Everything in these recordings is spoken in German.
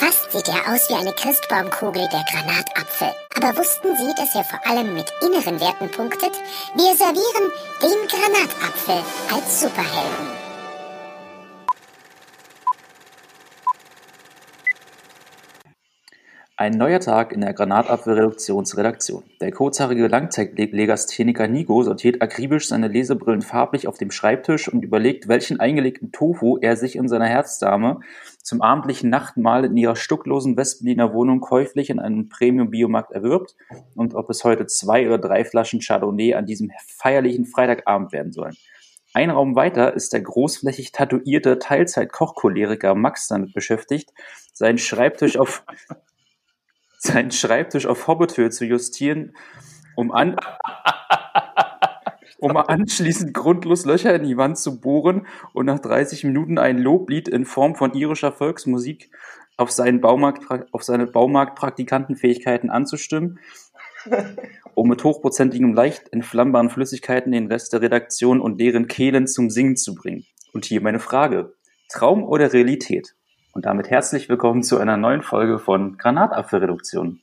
Fast sieht er aus wie eine Christbaumkugel, der Granatapfel. Aber wussten Sie, dass er vor allem mit inneren Werten punktet? Wir servieren den Granatapfel als Superhelden. Ein neuer Tag in der Granatapfel-Reduktionsredaktion. Der kurzhaarige Langzeitlegastheniker Nico sortiert akribisch seine Lesebrillen farblich auf dem Schreibtisch und überlegt, welchen eingelegten Tofu er sich in seiner Herzdame zum abendlichen Nachtmahl in ihrer stucklosen Westberliner Wohnung käuflich in einem Premium-Biomarkt erwirbt und ob es heute zwei oder drei Flaschen Chardonnay an diesem feierlichen Freitagabend werden sollen. Ein Raum weiter ist der großflächig tatuierte Teilzeit-Kochcholeriker Max damit beschäftigt, seinen Schreibtisch auf seinen Schreibtisch auf Hobbithöhe zu justieren, um, an, um anschließend grundlos Löcher in die Wand zu bohren und nach 30 Minuten ein Loblied in Form von irischer Volksmusik auf, seinen Baumarkt, auf seine Baumarktpraktikantenfähigkeiten anzustimmen, um mit hochprozentigem, leicht entflammbaren Flüssigkeiten den Rest der Redaktion und deren Kehlen zum Singen zu bringen. Und hier meine Frage. Traum oder Realität? Und damit herzlich willkommen zu einer neuen Folge von Granatapfelreduktion.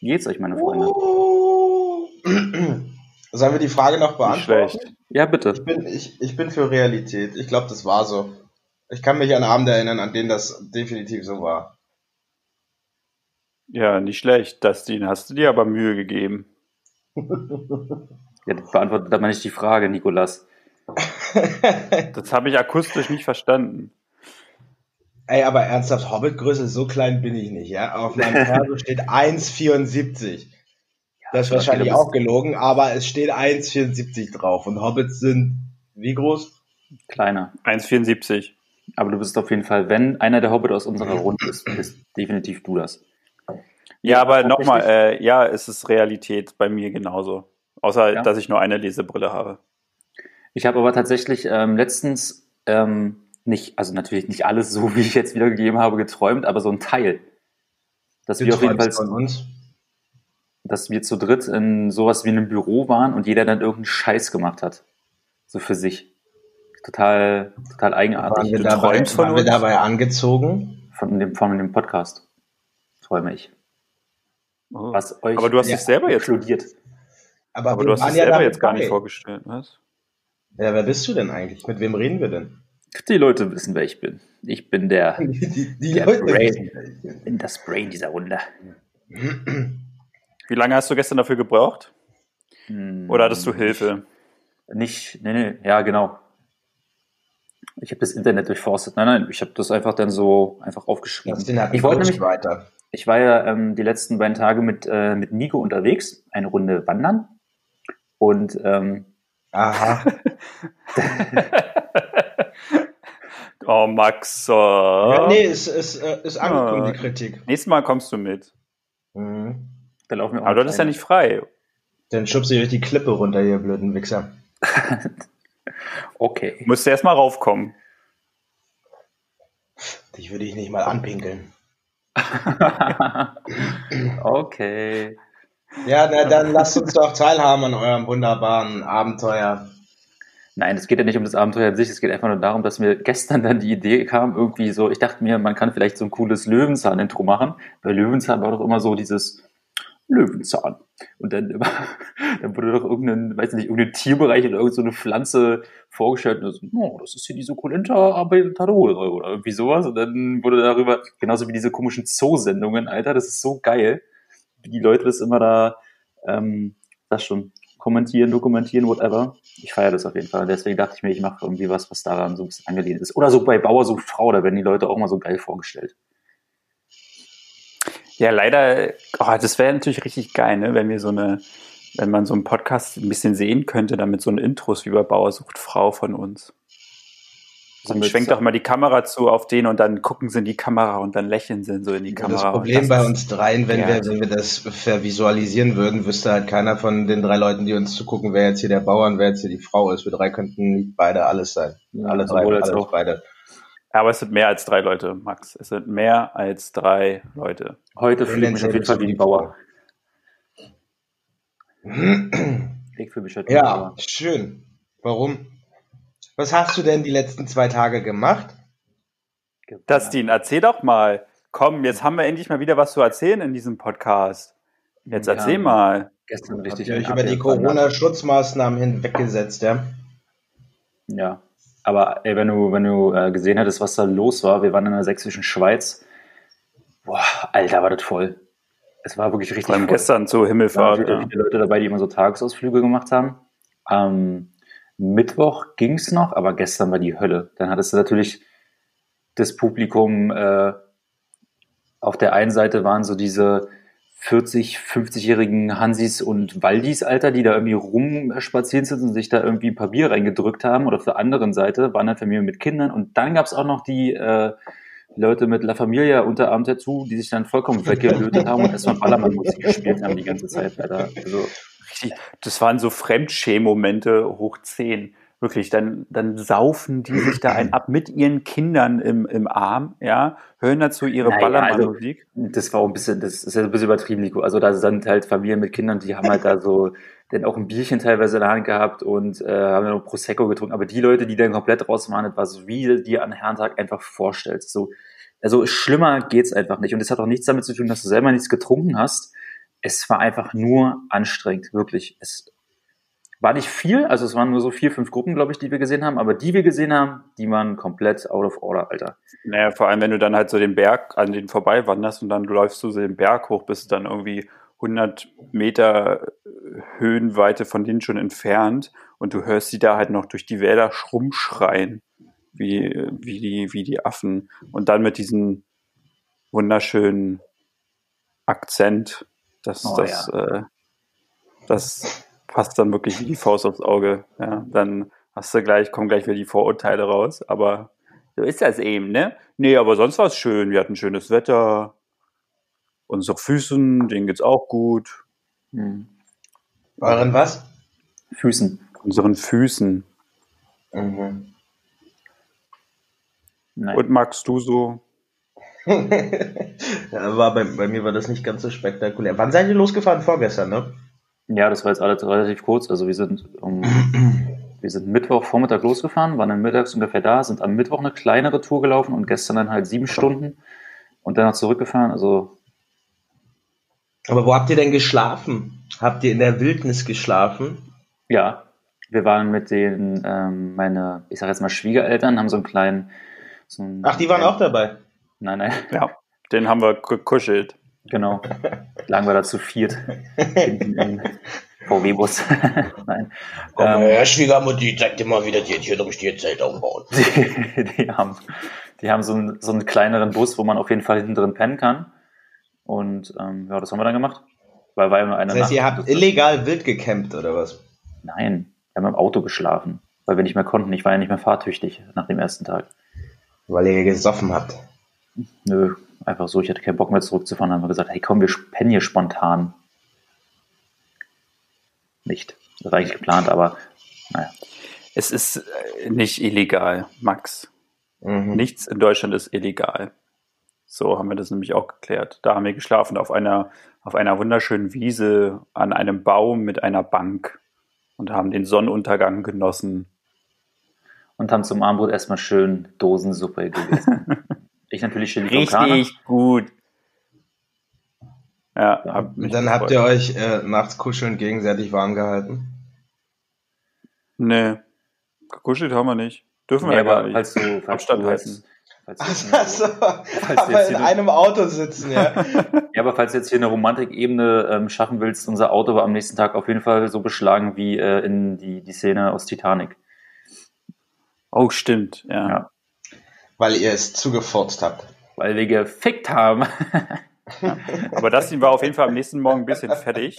Wie geht's euch, meine Freunde? Sollen wir die Frage noch beantworten? Ja, bitte. Ich bin, ich, ich bin für Realität. Ich glaube, das war so. Ich kann mich an Abende erinnern, an denen das definitiv so war. Ja, nicht schlecht. Dustin, hast du dir aber Mühe gegeben. ja, das beantwortet aber nicht die Frage, Nikolas. das habe ich akustisch nicht verstanden. Ey, aber ernsthaft, Hobbitgröße, so klein bin ich nicht, ja? Auf meinem Perso steht 1,74. Das ist wahrscheinlich auch gelogen, aber es steht 1,74 drauf. Und Hobbits sind wie groß? Kleiner. 1,74. Aber du bist auf jeden Fall, wenn einer der Hobbit aus unserer Runde ist, bist definitiv du das. Ja, aber nochmal, äh, ja, es ist Realität bei mir genauso. Außer, ja. dass ich nur eine Lesebrille habe. Ich habe aber tatsächlich ähm, letztens ähm, nicht, also natürlich nicht alles so, wie ich jetzt wiedergegeben habe, geträumt, aber so ein Teil. Dass wir auf jeden Fall, von uns. dass wir zu dritt in sowas wie einem Büro waren und jeder dann irgendeinen Scheiß gemacht hat. So für sich. Total, total eigenartig. Waren wir, du dabei, träumst von waren wir dabei angezogen? Von dem, von dem Podcast. Träume ich. Oh. Was euch aber du hast ja, dich selber jetzt studiert. Aber, aber du hast dich selber jetzt gar nicht vorgestellt, was? Ja, wer bist du denn eigentlich? Mit wem reden wir denn? Die Leute wissen, wer ich bin. Ich bin der, die, die der Leute Brain. Ich bin das Brain dieser Runde. Wie lange hast du gestern dafür gebraucht? Hm, Oder hattest du Hilfe? Nicht, nee, nee, ja, genau. Ich habe das Internet durchforstet. Nein, nein, ich habe das einfach dann so einfach aufgeschrieben. Ich wollte nämlich weiter. Ich war ja ähm, die letzten beiden Tage mit, äh, mit Nico unterwegs, eine Runde wandern. Und ähm, Aha. Oh, Max. Ja, nee, ist, ist, äh, ist angekommen, ja. die Kritik. Nächstes Mal kommst du mit. Mhm. Da laufen wir Aber du bist ja nicht frei. Dann schubst du durch die Klippe runter, ihr blöden Wichser. okay. Du musst erst mal raufkommen. Dich würde ich nicht mal anpinkeln. okay. Ja, na, dann lasst uns doch teilhaben an eurem wunderbaren Abenteuer. Nein, es geht ja nicht um das Abenteuer an sich, es geht einfach nur darum, dass mir gestern dann die Idee kam, irgendwie so, ich dachte mir, man kann vielleicht so ein cooles Löwenzahn-Intro machen. Bei Löwenzahn war doch immer so dieses Löwenzahn. Und dann, dann wurde doch irgendein, weiß nicht, irgendein Tierbereich oder irgendeine so Pflanze vorgestellt und so, oh, das ist hier die Succulenta Abeltadore oder irgendwie sowas. Und dann wurde darüber, genauso wie diese komischen Zoo-Sendungen, Alter, das ist so geil, wie die Leute das immer da, ähm, das schon, kommentieren, dokumentieren, whatever. Ich feiere das auf jeden Fall. Deswegen dachte ich mir, ich mache irgendwie was, was daran so ein bisschen angelehnt ist. Oder so bei Bauer sucht Frau, da werden die Leute auch mal so geil vorgestellt. Ja, leider, oh, das wäre natürlich richtig geil, ne, wenn wir so eine, wenn man so einen Podcast ein bisschen sehen könnte, damit so ein Intros wie bei Bauer sucht Frau von uns. Dann schwenkt doch mal die Kamera zu auf den und dann gucken sie in die Kamera und dann lächeln sie so in die Kamera. Das Problem das bei uns dreien, wenn wir, wenn wir das vervisualisieren würden, wüsste halt keiner von den drei Leuten, die uns zugucken, wer jetzt hier der Bauer und wer jetzt hier die Frau ist. Wir drei könnten beide alles sein. Ja, alle drei, alle auch. beide. Aber es sind mehr als drei Leute, Max. Es sind mehr als drei Leute. Heute fühle ich mich auf jeden Fall wie ein Bauer. ich fühle mich halt Ja, Bauer. schön. Warum? Was hast du denn die letzten zwei Tage gemacht? Dustin, erzähl doch mal. Komm, jetzt haben wir endlich mal wieder was zu erzählen in diesem Podcast. Jetzt ja, erzähl mal. Gestern richtig. Habt ihr euch über die Corona-Schutzmaßnahmen hinweggesetzt, ja? Ja. Aber ey, wenn du, wenn du äh, gesehen hättest, was da los war, wir waren in der sächsischen Schweiz. Boah, Alter, war das voll. Es war wirklich richtig Vor allem voll. gestern zur Himmelfahrt. Da waren viele Leute dabei, die immer so Tagesausflüge gemacht haben. Am Mittwoch ging es noch, aber gestern war die Hölle. Dann hattest du natürlich das Publikum, äh, auf der einen Seite waren so diese 40, 50-jährigen Hansis und Waldis, Alter, die da irgendwie rumspazieren sind und sich da irgendwie ein paar Bier reingedrückt haben. Oder auf der anderen Seite waren dann Familien mit Kindern. Und dann gab es auch noch die äh, Leute mit La Familia unter Abend dazu, die sich dann vollkommen weggelötet haben und erstmal Ballermann-Musik gespielt haben die ganze Zeit, Alter. Also, richtig, das waren so Fremdschäm-Momente hoch zehn. Wirklich, dann, dann saufen die sich da ein ab mit ihren Kindern im, im Arm, ja, hören dazu ihre naja, Ballermann-Musik. Also, das war auch ein bisschen, das ist ja ein bisschen übertrieben, Nico. Also da sind halt Familien mit Kindern, die haben halt da so dann auch ein Bierchen teilweise in der Hand gehabt und äh, haben dann noch Prosecco getrunken. Aber die Leute, die dann komplett raus waren, das war so, wie du dir an Herrentag einfach vorstellst. So, also schlimmer geht's einfach nicht. Und es hat auch nichts damit zu tun, dass du selber nichts getrunken hast. Es war einfach nur anstrengend, wirklich. Es, war nicht viel, also es waren nur so vier, fünf Gruppen, glaube ich, die wir gesehen haben, aber die wir gesehen haben, die waren komplett out of order, Alter. Naja, vor allem, wenn du dann halt so den Berg an den vorbei wanderst und dann läufst du so den Berg hoch, bist dann irgendwie 100 Meter Höhenweite von denen schon entfernt und du hörst sie da halt noch durch die Wälder rumschreien, wie, wie, die, wie die Affen. Und dann mit diesem wunderschönen Akzent, das, oh, das, ja. äh, das passt dann wirklich wie die Faust aufs Auge. Ja, dann hast du gleich, kommen gleich wieder die Vorurteile raus. Aber so ist das eben, ne? Nee, aber sonst war es schön. Wir hatten schönes Wetter. Unsere Füßen, denen geht's auch gut. Hm. Euren was? Füßen. Unseren Füßen. Mhm. Und magst du so? Ja, war bei, bei mir war das nicht ganz so spektakulär. Wann seid ihr losgefahren? Vorgestern, ne? Ja, das war jetzt alles relativ kurz. Also wir sind um, wir sind Mittwoch Vormittag losgefahren, waren dann mittags ungefähr da, sind am Mittwoch eine kleinere Tour gelaufen und gestern dann halt sieben Stunden und dann noch zurückgefahren. Also aber wo habt ihr denn geschlafen? Habt ihr in der Wildnis geschlafen? Ja, wir waren mit den, ähm, meine, ich sag jetzt mal Schwiegereltern, haben so einen kleinen. So einen Ach, die waren auch dabei? Nein, nein. Ja, den haben wir gekuschelt. Genau. Lagen wir da zu viert. VW-Bus. Nein. Komm ähm, her, Schwiegermutti, zeig dir mal, wie das jetzt hier durch die Zelt aufbauen. Die, die, haben, die haben so einen, so einen kleineren Bus, wo man auf jeden Fall hinten drin pennen kann. Und ähm, ja, das haben wir dann gemacht. Weil war ja nur eine das heißt, Nacht. ihr habt illegal wild gecampt oder was? Nein, wir haben im Auto geschlafen, weil wir nicht mehr konnten. Ich war ja nicht mehr fahrtüchtig nach dem ersten Tag. Weil ihr gesoffen habt. Nö, einfach so. Ich hatte keinen Bock mehr zurückzufahren. Dann haben wir gesagt, hey komm, wir pennen hier spontan. Nicht. Das war eigentlich geplant, aber naja. Es ist äh, nicht illegal, Max. Mhm. Nichts in Deutschland ist illegal. So haben wir das nämlich auch geklärt. Da haben wir geschlafen auf einer, auf einer wunderschönen Wiese an einem Baum mit einer Bank und haben den Sonnenuntergang genossen. Und haben zum Abendbrot erstmal schön Dosensuppe gegessen. ich natürlich schön Richtig gut. Ja, hab Dann habt ihr euch äh, nachts kuscheln gegenseitig warm gehalten? Nee, gekuschelt haben wir nicht. Dürfen wir nee, ja gar nicht. Falls du, falls Abstand du halten. Falls also, aber in einem Auto sitzen, ja. ja, aber falls du jetzt hier eine Romantikebene ähm, schaffen willst, unser Auto war am nächsten Tag auf jeden Fall so beschlagen wie äh, in die, die Szene aus Titanic. Oh, stimmt, ja. ja. Weil ihr es zugefurzt habt. Weil wir gefickt haben. Aber das war auf jeden Fall am nächsten Morgen ein bisschen fertig,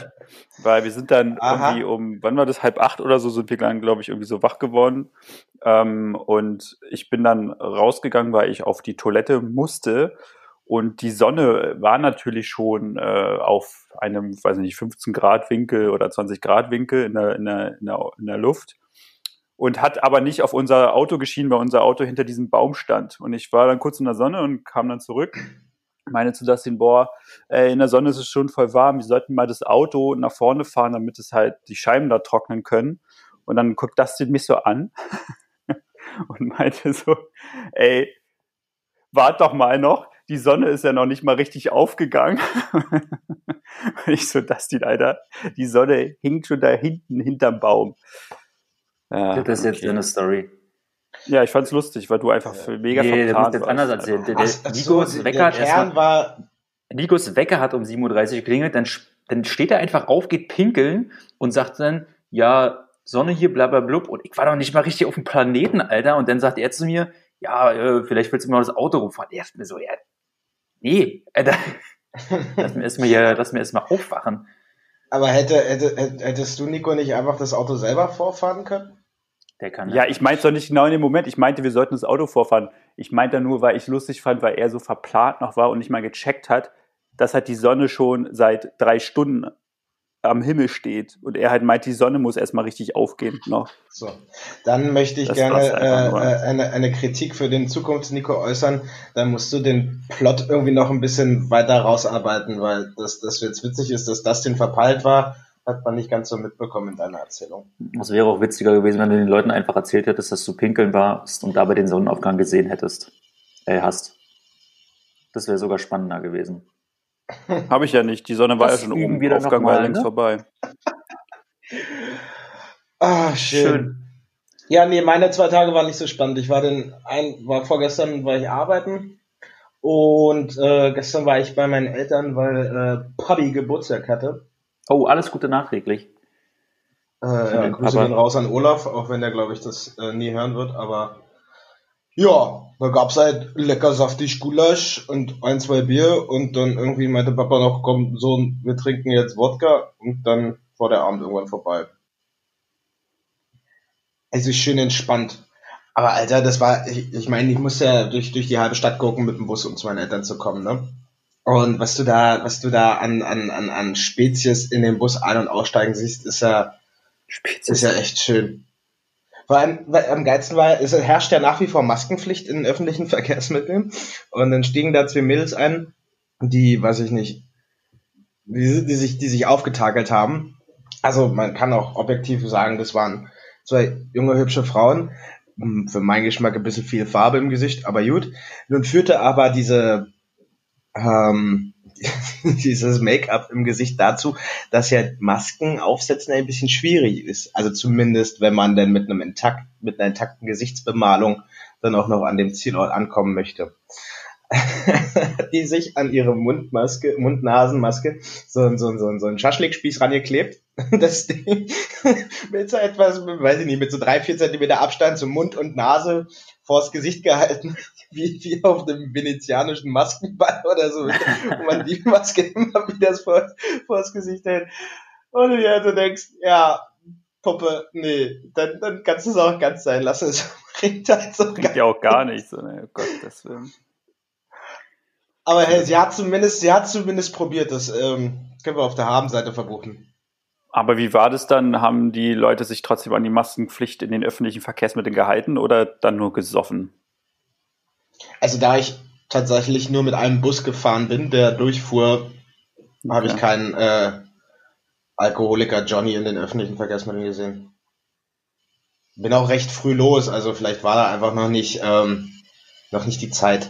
weil wir sind dann Aha. irgendwie um, wann war das, halb acht oder so, sind wir dann, glaube ich, irgendwie so wach geworden. Ähm, und ich bin dann rausgegangen, weil ich auf die Toilette musste. Und die Sonne war natürlich schon äh, auf einem, weiß nicht, 15 Grad Winkel oder 20 Grad Winkel in der, in der, in der, in der Luft und hat aber nicht auf unser Auto geschienen, weil unser Auto hinter diesem Baum stand. Und ich war dann kurz in der Sonne und kam dann zurück meine zu Dustin, boah, ey, in der Sonne ist es schon voll warm, wir sollten mal das Auto nach vorne fahren, damit es halt die Scheiben da trocknen können. Und dann guckt Dustin mich so an und meinte so, ey, wart doch mal noch, die Sonne ist ja noch nicht mal richtig aufgegangen. und ich so, das die Alter, die Sonne hinkt schon da hinten hinterm Baum. Ja, das ist okay. jetzt eine Story. Ja, ich fand's lustig, weil du einfach mega nee, verplant jetzt anders erzählen. Der, der Ach, Nikos so, Wecker hat erstmal, war Nikos Wecker hat um 7.30 Uhr geklingelt, dann, dann steht er einfach auf, geht pinkeln und sagt dann, ja, Sonne hier, bla bla blub. Und ich war doch nicht mal richtig auf dem Planeten, Alter. Und dann sagt er zu mir, ja, äh, vielleicht willst du mal das Auto rumfahren. Er ist mir so, ja, nee, Alter. lass mir erstmal hier, lass mir erstmal aufwachen. Aber hätte, hätte, hättest du, Nico, nicht einfach das Auto selber vorfahren können? Der kann ja, ich meinte doch nicht genau in dem Moment. Ich meinte, wir sollten das Auto vorfahren. Ich meinte nur, weil ich lustig fand, weil er so verplant noch war und nicht mal gecheckt hat, dass halt die Sonne schon seit drei Stunden am Himmel steht und er halt meint, die Sonne muss erstmal richtig aufgehen noch. So, dann möchte ich das gerne äh, äh, eine, eine Kritik für den Zukunfts-Nico äußern. Dann musst du den Plot irgendwie noch ein bisschen weiter rausarbeiten, weil das, das jetzt witzig ist, dass das den verpeilt war, hat man nicht ganz so mitbekommen in deiner Erzählung. Es wäre auch witziger gewesen, wenn du den Leuten einfach erzählt hättest, dass du pinkeln warst und dabei den Sonnenaufgang gesehen hättest. Äh, hast. Das wäre sogar spannender gewesen. Habe ich ja nicht. Die Sonne war das ja schon oben. Der Aufgang war längst ne? vorbei. Ah, schön. schön. Ja, nee, meine zwei Tage waren nicht so spannend. Ich war den ein, war vorgestern war ich arbeiten und äh, gestern war ich bei meinen Eltern, weil äh, Papi Geburtstag hatte. Oh, alles Gute nachträglich. Äh, ja, Grüße gehen raus an Olaf, auch wenn der, glaube ich, das äh, nie hören wird, aber ja, da gab's halt lecker saftig Gulasch und ein, zwei Bier und dann irgendwie meinte Papa noch, komm, so, wir trinken jetzt Wodka und dann war der Abend irgendwann vorbei. Es ist schön entspannt. Aber Alter, das war, ich, ich meine, ich musste ja durch, durch die halbe Stadt gucken mit dem Bus, um zu meinen Eltern zu kommen, ne? Und was du da, was du da an, an, an, an Spezies in den Bus ein- und aussteigen siehst, ist ja, Spezies. ist ja echt schön. Vor allem, weil am geilsten war, es herrscht ja nach wie vor Maskenpflicht in öffentlichen Verkehrsmitteln. Und dann stiegen da zwei Mädels ein, die, weiß ich nicht, die, die sich, die sich aufgetakelt haben. Also man kann auch objektiv sagen, das waren zwei junge, hübsche Frauen. Hm, für meinen Geschmack ein bisschen viel Farbe im Gesicht, aber gut. Nun führte aber diese ähm, dieses Make-up im Gesicht dazu, dass ja Masken aufsetzen ein bisschen schwierig ist. Also zumindest, wenn man denn mit einem intakt, mit einer intakten Gesichtsbemalung dann auch noch an dem Zielort ankommen möchte. die sich an ihre Mundmaske, Mund-Nasen-Maske so, so, so, so einen Schaschlikspieß rangeklebt. Das Ding mit so etwas, weiß ich nicht, mit so drei, vier Zentimeter Abstand zum Mund und Nase vors Gesicht gehalten wie, wie auf einem venezianischen Maskenball oder so, wo man die Maske immer wieder vor, vor das Gesicht hält. Und du dir also denkst, ja, Puppe, nee, dann, dann kannst du es auch ganz sein lassen. Es bringt halt so bringt ja auch gar nichts. So, ne? Oh Gott, das will. Aber hey, sie hat zumindest, sie hat zumindest probiert, das ähm, können wir auf der Habenseite verbuchen. Aber wie war das dann? Haben die Leute sich trotzdem an die Maskenpflicht in den öffentlichen Verkehrsmitteln gehalten oder dann nur gesoffen? Also da ich tatsächlich nur mit einem Bus gefahren bin, der durchfuhr, habe ich keinen äh, Alkoholiker Johnny in den öffentlichen Verkehrsmitteln gesehen. Bin auch recht früh los, also vielleicht war da einfach noch nicht, ähm, noch nicht die Zeit.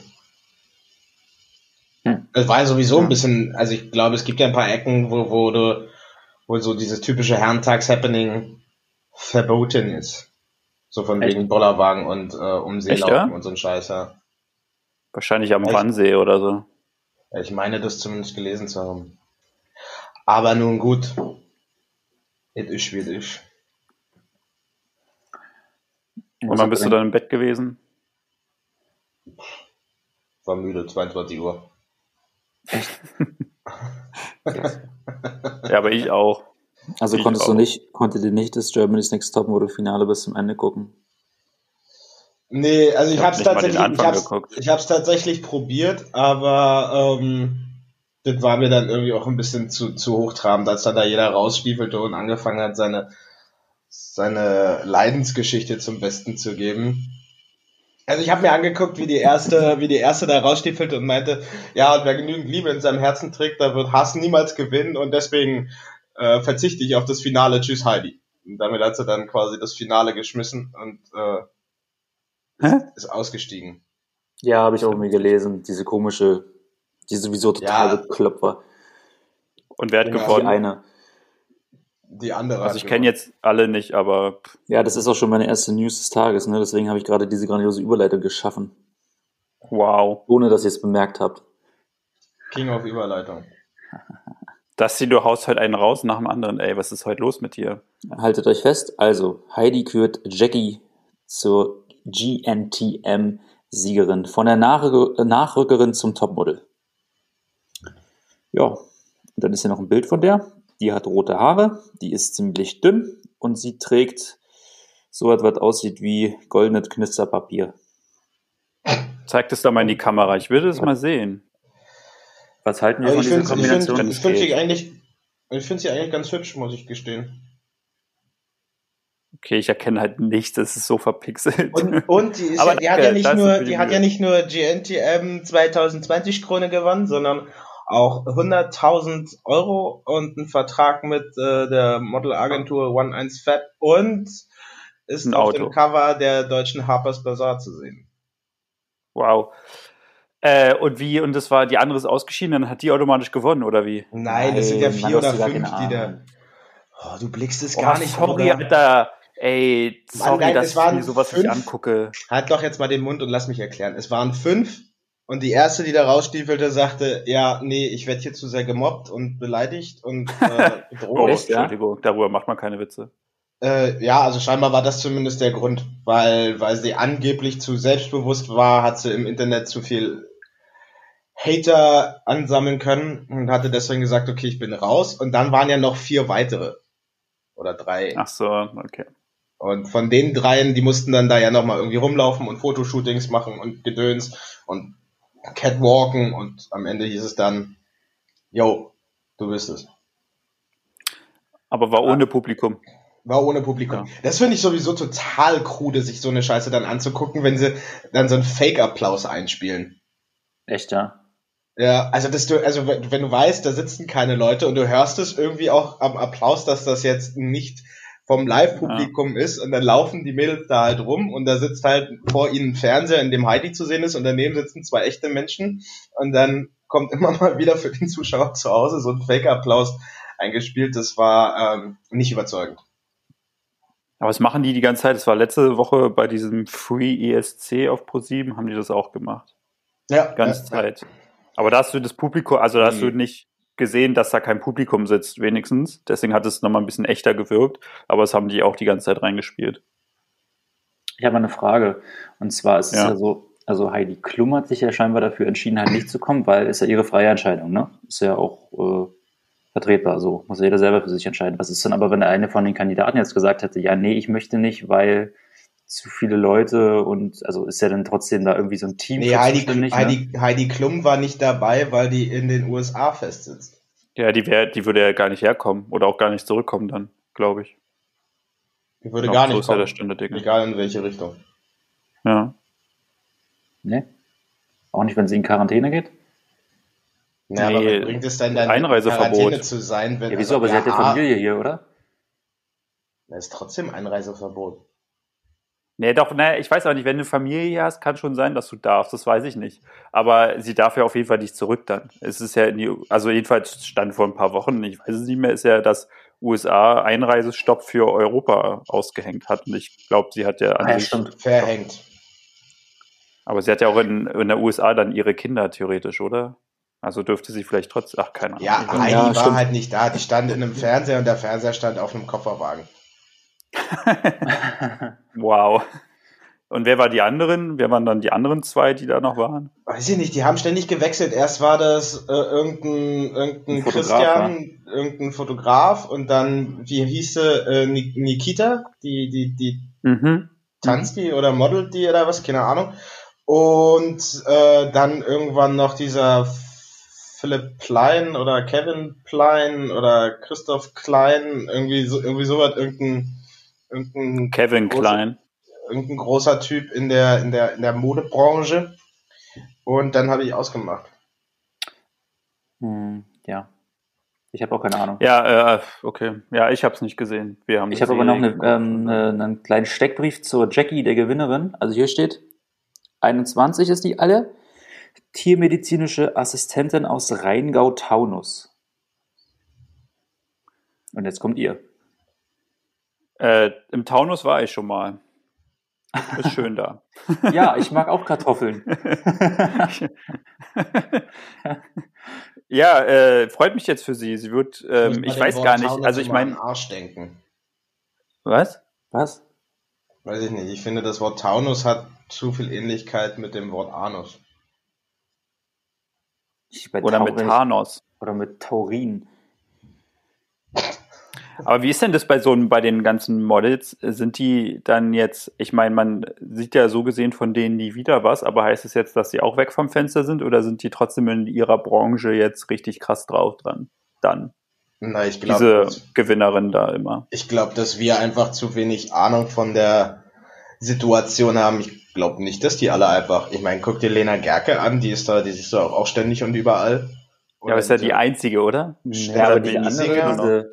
Hm. Es war sowieso ein bisschen, also ich glaube, es gibt ja ein paar Ecken, wo, wo du, wo so dieses typische Herrentags-Happening verboten ist. So von Echt? wegen Bollerwagen und äh, Umseelaufen ja? und so ein Scheiß, ja. Wahrscheinlich am Wannsee oder so. Ich meine, das zumindest gelesen zu haben. Aber nun gut. Es ist wie es ist. Und wann bist du dann im Bett gewesen? War müde, 22 Uhr. ja, aber ich auch. Also ich konntest auch. du nicht, konnte dir nicht das Germany's Next Top Model Finale bis zum Ende gucken? Nee, also ich, ich habe es tatsächlich, ich hab's, ich hab's tatsächlich probiert, aber ähm, das war mir dann irgendwie auch ein bisschen zu, zu hochtrabend, als dann da jeder rausstiefelte und angefangen hat, seine, seine Leidensgeschichte zum Besten zu geben. Also ich habe mir angeguckt, wie die erste, wie die erste da rausstiefelte und meinte, ja, und wer genügend Liebe in seinem Herzen trägt, da wird Hass niemals gewinnen und deswegen äh, verzichte ich auf das Finale. Tschüss Heidi. Und damit hat sie dann quasi das Finale geschmissen und äh, Hä? ist ausgestiegen. Ja, habe ich auch irgendwie gelesen. Diese komische, die sowieso total Ja. bekloppt war. Und wer hat Genau. Die gewonnen? eine. Die andere. Also ich kenne jetzt alle nicht, aber Ja, das ist auch schon meine erste News des Tages, ne? Deswegen habe ich gerade diese grandiose Überleitung geschaffen. wow. Ohne dass ihr es bemerkt habt. King of Überleitung. Das hier, du haust heute einen raus nach dem anderen. Ey, was ist heute los mit dir? Haltet euch fest. Also, Heidi kürt Jackie zur GNTM-Siegerin. Von der Nachrü Nachrückerin zum Topmodel. Ja, und dann ist hier noch ein Bild von der. Die hat rote Haare, die ist ziemlich dünn und sie trägt so etwas aussieht wie goldenes Knisterpapier. Zeig das doch mal in die Kamera. Ich würde es mal sehen. Was halten wir Also von dieser finde ich Kombination? find, find sie eigentlich, ich finde sie eigentlich ganz hübsch, muss ich gestehen. Okay, ich erkenne halt nichts. Das ist so verpixelt. Und, und die, ist Aber ja, die hat ja nicht nur, die hat ja nicht nur GNTM 2020 Krone gewonnen, sondern auch 100.000 Euro und einen Vertrag mit äh, der Modelagentur One 1 Fab und ist auf Auto. dem Cover der deutschen Harper's Bazaar zu sehen. Wow. Äh, und wie, und das war, die andere ist ausgeschieden, dann hat die automatisch gewonnen, oder wie? Nein, das sind ja vier Mann, oder fünf, die da. Oh, du blickst es Oh, gar nicht, sorry. Alter. Ey, sorry, nein, dass ich waren mir sowas nicht fünf. angucke. Halt doch jetzt mal den Mund und lass mich erklären. Es waren fünf und die erste, die da rausstiefelte, sagte, ja, nee, ich werde hier zu sehr gemobbt und beleidigt und äh, Oh, bedroht. Echt, ja? Entschuldigung, darüber macht man keine Witze. Äh, ja, also scheinbar war das zumindest der Grund, weil, weil sie angeblich zu selbstbewusst war, hat sie im Internet zu viel Hater ansammeln können und hatte deswegen gesagt, okay, ich bin raus. Und dann waren ja noch vier weitere. Oder drei. Ach so, okay. Und von den dreien, die mussten dann da ja nochmal irgendwie rumlaufen und Fotoshootings machen und Gedöns und Catwalken und am Ende hieß es dann, yo, du bist es. Aber war ohne Publikum. War ohne Publikum. Das finde ich sowieso total krude, sich so eine Scheiße dann anzugucken, wenn sie dann so einen Fake-Applaus einspielen. Echt, ja? Ja, also dass du, also wenn du weißt, da sitzen keine Leute und du hörst es irgendwie auch am Applaus, dass das jetzt nicht vom Live-Publikum ist und dann laufen die Mädels da halt rum und da sitzt halt vor ihnen ein Fernseher, in dem Heidi zu sehen ist und daneben sitzen zwei echte Menschen und dann kommt immer mal wieder für den Zuschauer zu Hause so ein Fake-Applaus eingespielt. Das war ähm, nicht überzeugend. Aber was machen die die ganze Zeit? Das war letzte Woche bei diesem Free ESC auf Pro7, haben die das auch gemacht. Ja, Die ganze ja, Zeit. Aber da hast du das Publikum, also da hast du Mhm. nicht gesehen, dass da kein Publikum sitzt, wenigstens. Deswegen hat es nochmal ein bisschen echter gewirkt. Aber das haben die auch die ganze Zeit reingespielt. Ich habe eine Frage. Und zwar ist es Ja. ja so, also Heidi Klum hat sich ja scheinbar dafür entschieden, halt nicht zu kommen, weil ist ja ihre freie Entscheidung, ne? Ist ja auch äh, vertretbar so. Muss ja jeder selber für sich entscheiden. Was ist denn aber, wenn der eine von den Kandidaten jetzt gesagt hätte, ja, nee, ich möchte nicht, weil zu viele Leute und also ist ja dann trotzdem da irgendwie so ein Team Nee, Heidi, zuständig, ne? Heidi, Heidi Klum war nicht dabei, weil die in den USA festsitzt. Ja, die, wär, die würde ja gar nicht herkommen oder auch gar nicht zurückkommen dann, glaube ich. Die würde Genau, gar nicht ja kommen. Dinge. Egal in welche Richtung. Ja. Ne? Auch nicht, wenn sie in Quarantäne geht? Ja, aber Nee, was bringt es denn dann, Einreiseverbot. in Quarantäne zu sein, wenn Ja, wieso? Aber sie hat ja A, Familie hier, oder? Das ist trotzdem Einreiseverbot. Nee, doch, ne, ich weiß auch nicht, wenn du Familie hast, kann schon sein, dass du darfst, das weiß ich nicht. Aber sie darf ja auf jeden Fall nicht zurück dann. Es ist ja, in die, also jedenfalls stand vor ein paar Wochen, ich weiß es nicht mehr, ist ja, dass USA Einreisestopp für Europa ausgehängt hat. Und ich glaube, sie hat ja an Ah, ja, sich, stimmt. Verhängt. aber sie hat ja auch in, in der USA dann ihre Kinder theoretisch, oder? Also dürfte sie vielleicht trotzdem, ach, keine Ahnung. Ja, Heidi Ja, war stimmt. halt nicht da. Die stand in einem Fernseher und der Fernseher stand auf einem Kofferwagen. Wow. Und wer war die anderen? Wer waren dann die anderen zwei, die da noch waren? Weiß ich nicht, die haben ständig gewechselt. Erst war das äh, irgendein, irgendein Ein Fotograf, Christian, irgendein Fotograf und dann, wie hieß sie, äh, Ni- Nikita, die, die, die Mhm. tanzt die oder modelt die oder was, keine Ahnung. Und äh, dann irgendwann noch dieser Philipp Plein oder Kevin Plein oder Christoph Klein, irgendwie so, irgendwie sowas, irgendein, irgendein, Kevin Große- Klein. irgendein großer Typ in der, in der, in der Modebranche. Und dann habe ich ausgemacht. Hm, ja. Ich habe auch keine Ahnung. Ja, äh, okay. Ja, ich habe es nicht gesehen. Wir haben Ich habe aber noch eine, ähm, äh, einen kleinen Steckbrief zur Jackie, der Gewinnerin. Also hier steht, 21 ist die alle. Tiermedizinische Assistentin aus Rheingau-Taunus. Und jetzt kommt ihr. Äh, Im Taunus war ich schon mal. Ist schön da. ja, ich mag auch Kartoffeln. ja, äh, freut mich jetzt für Sie. Sie wird, ähm, ich, ich weiß gar nicht, also ich meine. Arsch denken. Was? Was? Weiß ich nicht. Ich finde, das Wort Taunus hat zu viel Ähnlichkeit mit dem Wort Anus. Oder mit Thanos. Oder mit Taurin. Aber wie ist denn das bei so bei den ganzen Models? Sind die dann jetzt, ich meine, man sieht ja so gesehen von denen nie wieder was, aber heißt es jetzt, dass sie auch weg vom Fenster sind oder sind die trotzdem in ihrer Branche jetzt richtig krass drauf dran? Dann. Na, ich glaub, Diese Gewinnerin da immer. Ich glaube, dass wir einfach zu wenig Ahnung von der Situation haben. Ich glaube nicht, dass die alle einfach. Ich meine, guck dir Lena Gerke an, die ist da, die ist da auch ständig und überall. Oder ja, aber ist ja die einzige, oder? Ja, aber die andere,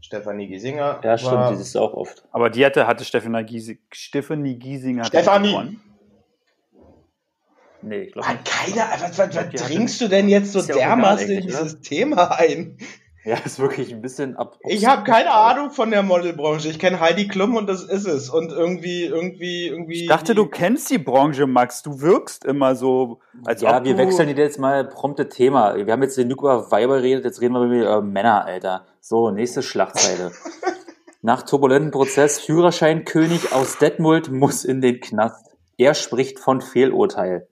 Stefanie Giesinger. Ja, stimmt, war, die ist auch oft. Aber die hatte, hatte Stefanie, Giesing, Stefanie Giesinger. Stefanie! Nee, ich glaube nicht. Keiner, was, was, was dringst du denn jetzt so dermaßen in dieses oder? Thema ein? Ja, ist wirklich ein bisschen ab. Ich habe keine Ahnung von der Modelbranche. Ich kenne Heidi Klum und das ist es. Und irgendwie, irgendwie, irgendwie. Ich dachte, du kennst die Branche, Max. Du wirkst immer so, als ja, ob wir wechseln jetzt mal prompte Thema. Wir haben jetzt den Luke über Weiber geredet, jetzt reden wir über Männer, Alter. So, nächste Schlachtzeile. Nach turbulenten Prozess, Führerscheinkönig aus Detmold muss in den Knast. Er spricht von Fehlurteil.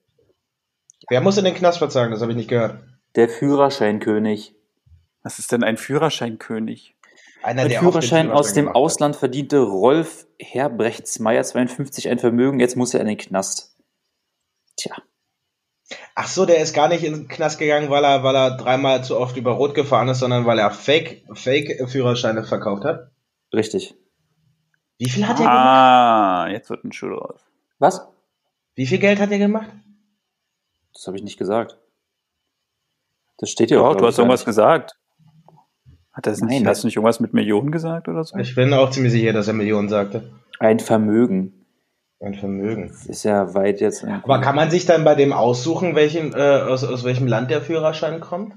Wer muss in den Knast verzagen? Das habe ich nicht gehört. Der Führerscheinkönig. Was ist denn ein Führerscheinkönig? Einer, Mit der Führerschein aus dem Ausland verdiente Rolf Herbrechtsmeier 52 ein Vermögen, jetzt muss er in den Knast. Tja. Ach so, der ist gar nicht in den Knast gegangen, weil er, weil er dreimal zu oft über Rot gefahren ist, sondern weil er Fake, Fake Führerscheine verkauft hat. Richtig. Wie viel hat er gemacht? Ah, jetzt wird ein Schuh raus. Was? Wie viel Geld hat er gemacht? Das habe ich nicht gesagt. Das steht ja auch. Du hast irgendwas gesagt. Hat das nicht, Nein, hast du nicht irgendwas mit Millionen gesagt oder so? Ich bin auch ziemlich sicher, dass er Millionen sagte. Ein Vermögen. Ein Vermögen. Das ist ja weit jetzt. Aber kann man sich dann bei dem aussuchen, welchen, äh, aus, aus welchem Land der Führerschein kommt?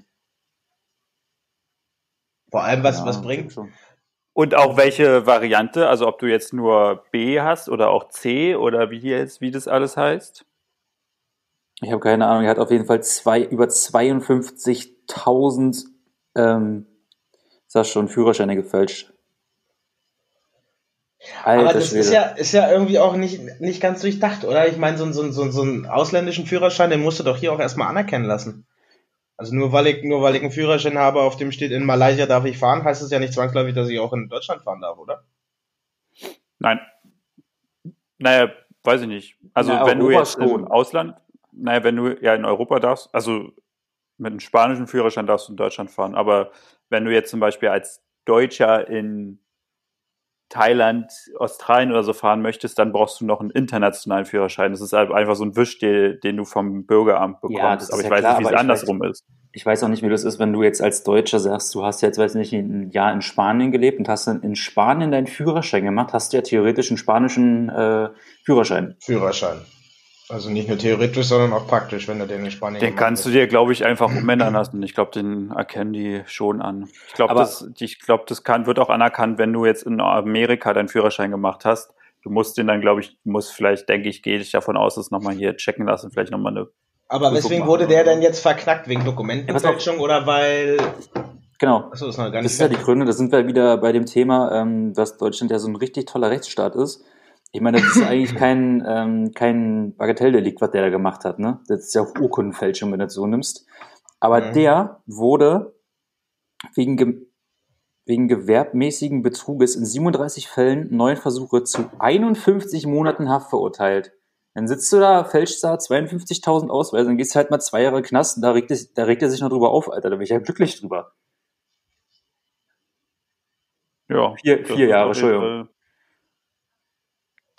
Vor allem, was, ja, was bringt? Und auch welche Variante, also ob du jetzt nur B hast oder auch C oder wie jetzt, wie das alles heißt? Ich habe keine Ahnung. Er hat auf jeden Fall zwei, über 52.000 ähm, sag schon, Führerscheine gefälscht. Alter Aber das Schwede. ist ja, ist ja irgendwie auch nicht, nicht ganz durchdacht, oder? Ich meine, so, so, so, so einen ausländischen Führerschein, den musst du doch hier auch erstmal anerkennen lassen. Also nur weil ich, nur weil ich einen Führerschein habe, auf dem steht, in Malaysia darf ich fahren, heißt es ja nicht zwangsläufig, dass ich auch in Deutschland fahren darf, oder? Nein. Naja, weiß ich nicht. Also Na, wenn Europa du jetzt schon. im Ausland, naja, wenn du ja in Europa darfst, also mit einem spanischen Führerschein darfst du in Deutschland fahren, aber wenn du jetzt zum Beispiel als Deutscher in Thailand, Australien oder so fahren möchtest, dann brauchst du noch einen internationalen Führerschein. Das ist halt einfach so ein Wisch, den, den du vom Bürgeramt bekommst. Ja, aber ich ja weiß klar, nicht, wie es andersrum weiß, ist. Ich weiß auch nicht, wie das ist, wenn du jetzt als Deutscher sagst, du hast jetzt, weiß nicht, ein Jahr in Spanien gelebt und hast dann in Spanien deinen Führerschein gemacht, hast du ja theoretisch einen spanischen äh, Führerschein. Führerschein. Also nicht nur theoretisch, sondern auch praktisch, wenn du den in Spanien Den kannst du dir, glaube ich, einfach umändern lassen. Ich glaube, den erkennen die schon an. Ich glaube, das, ich glaube, das kann, wird auch anerkannt, wenn du jetzt in Amerika deinen Führerschein gemacht hast. Du musst den dann, glaube ich, muss vielleicht, denke ich, gehe ich davon aus, das nochmal hier checken lassen, vielleicht nochmal eine. Aber weswegen wurde der denn jetzt verknackt? Wegen Dokumentenfälschung ja, oder weil. Genau. Achso, ist noch gar nicht das ist ja die Gründe, da sind wir wieder bei dem Thema, ähm, dass Deutschland ja so ein richtig toller Rechtsstaat ist ich meine, das ist eigentlich kein, ähm, kein Bagatelldelikt, was der da gemacht hat, ne? Das ist ja auch Urkundenfälschung, wenn du das so nimmst. Aber mhm. der wurde wegen, ge wegen gewerbmäßigen Betruges in 37 Fällen neun Versuche zu 51 Monaten Haft verurteilt. Dann sitzt du da, fälschst da 52.000 Ausweise, dann gehst du halt mal zwei Jahre Knast und da regt, es, da regt er sich noch drüber auf, Alter. Da bin ich ja glücklich drüber. Ja. Vier, vier Jahre, Entschuldigung.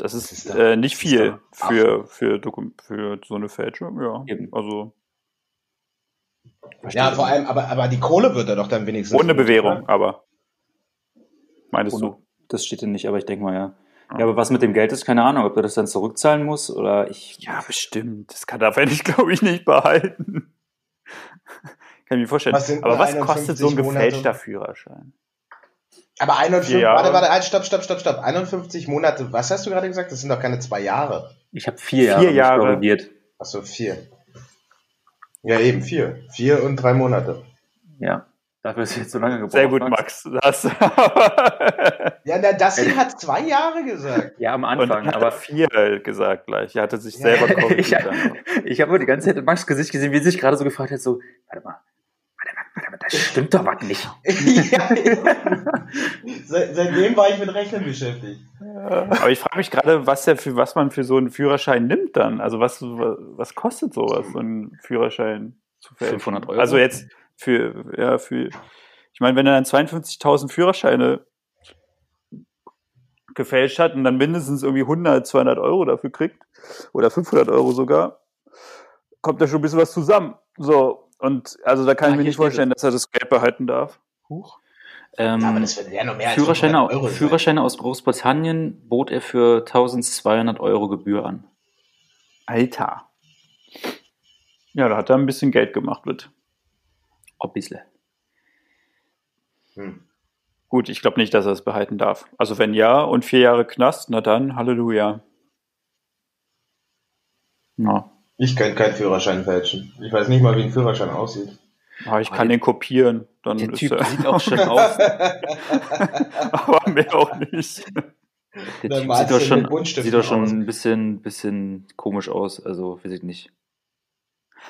Das ist, ist äh, nicht viel für, für, für so eine Fälschung, ja. Eben. Also. Ja, vor allem, aber, aber die Kohle wird er doch dann wenigstens. Ohne Bewährung, aber. Meinst Ohne, du? Das steht ja nicht, aber ich denke mal, ja. Ja, aber was mit dem Geld ist, keine Ahnung, ob du das dann zurückzahlen musst oder ich. Ja, bestimmt. Das kann darf er nicht, glaube ich, nicht behalten. kann ich mir vorstellen. Was aber was 51 kostet so ein Monate? gefälschter Führerschein? Aber 51, Vier Jahre. warte, warte, halt, stopp, stopp, stopp, stopp. 51 Monate, was hast du gerade gesagt? Das sind doch keine zwei Jahre. Ich habe vier Jahre, Vier mich Jahre. korrigiert. Achso, vier. Ja, eben, vier. Vier und drei Monate. Ja. Dafür ist jetzt so lange gebraucht. Sehr gut, Max. Das Ja, na, das hier hat zwei Jahre gesagt. Ja, am Und Anfang, hat aber er vier gesagt gleich. Er hatte sich selber ich, korrigiert. dann. ich habe die ganze Zeit Max Gesicht gesehen, wie er sich gerade so gefragt hat, so, warte mal, mal, das stimmt doch was nicht. ja, ja. Seit, seitdem war ich mit Rechnen beschäftigt. Aber ich frage mich gerade, was der für was man für so einen Führerschein nimmt dann. Also was was kostet sowas, so ein Führerschein zu fälschen? 500 Euro? Also jetzt für ja für. Ich meine, wenn er dann 52.000 Führerscheine gefälscht hat und dann mindestens irgendwie 100, 200 Euro dafür kriegt oder 500 Euro sogar, kommt da schon ein bisschen was zusammen. So und also da kann Ah, ich mir nicht vorstellen, dass er das Geld behalten darf. Huch. Ähm, Ja, aber das wird ja noch mehr als Führerscheine, 500 Euro sein. Führerscheine aus Großbritannien bot er für 1200 Euro Gebühr an. Alter. Ja, da hat er ein bisschen Geld gemacht mit. Ein bisschen. Hm. Gut, ich glaube nicht, dass er es behalten darf. Also wenn ja und vier Jahre Knast, na dann, Halleluja. Ja. Ich könnte keinen Führerschein fälschen. Ich weiß nicht mal, wie ein Führerschein aussieht. Aber ich Aber kann den kopieren. Dann Der ist Typ er, sieht auch schon aus. aber mehr auch nicht. Der Dann Typ malst sieht doch du schon, sieht doch schon ein bisschen, bisschen komisch aus. Also, weiß ich nicht.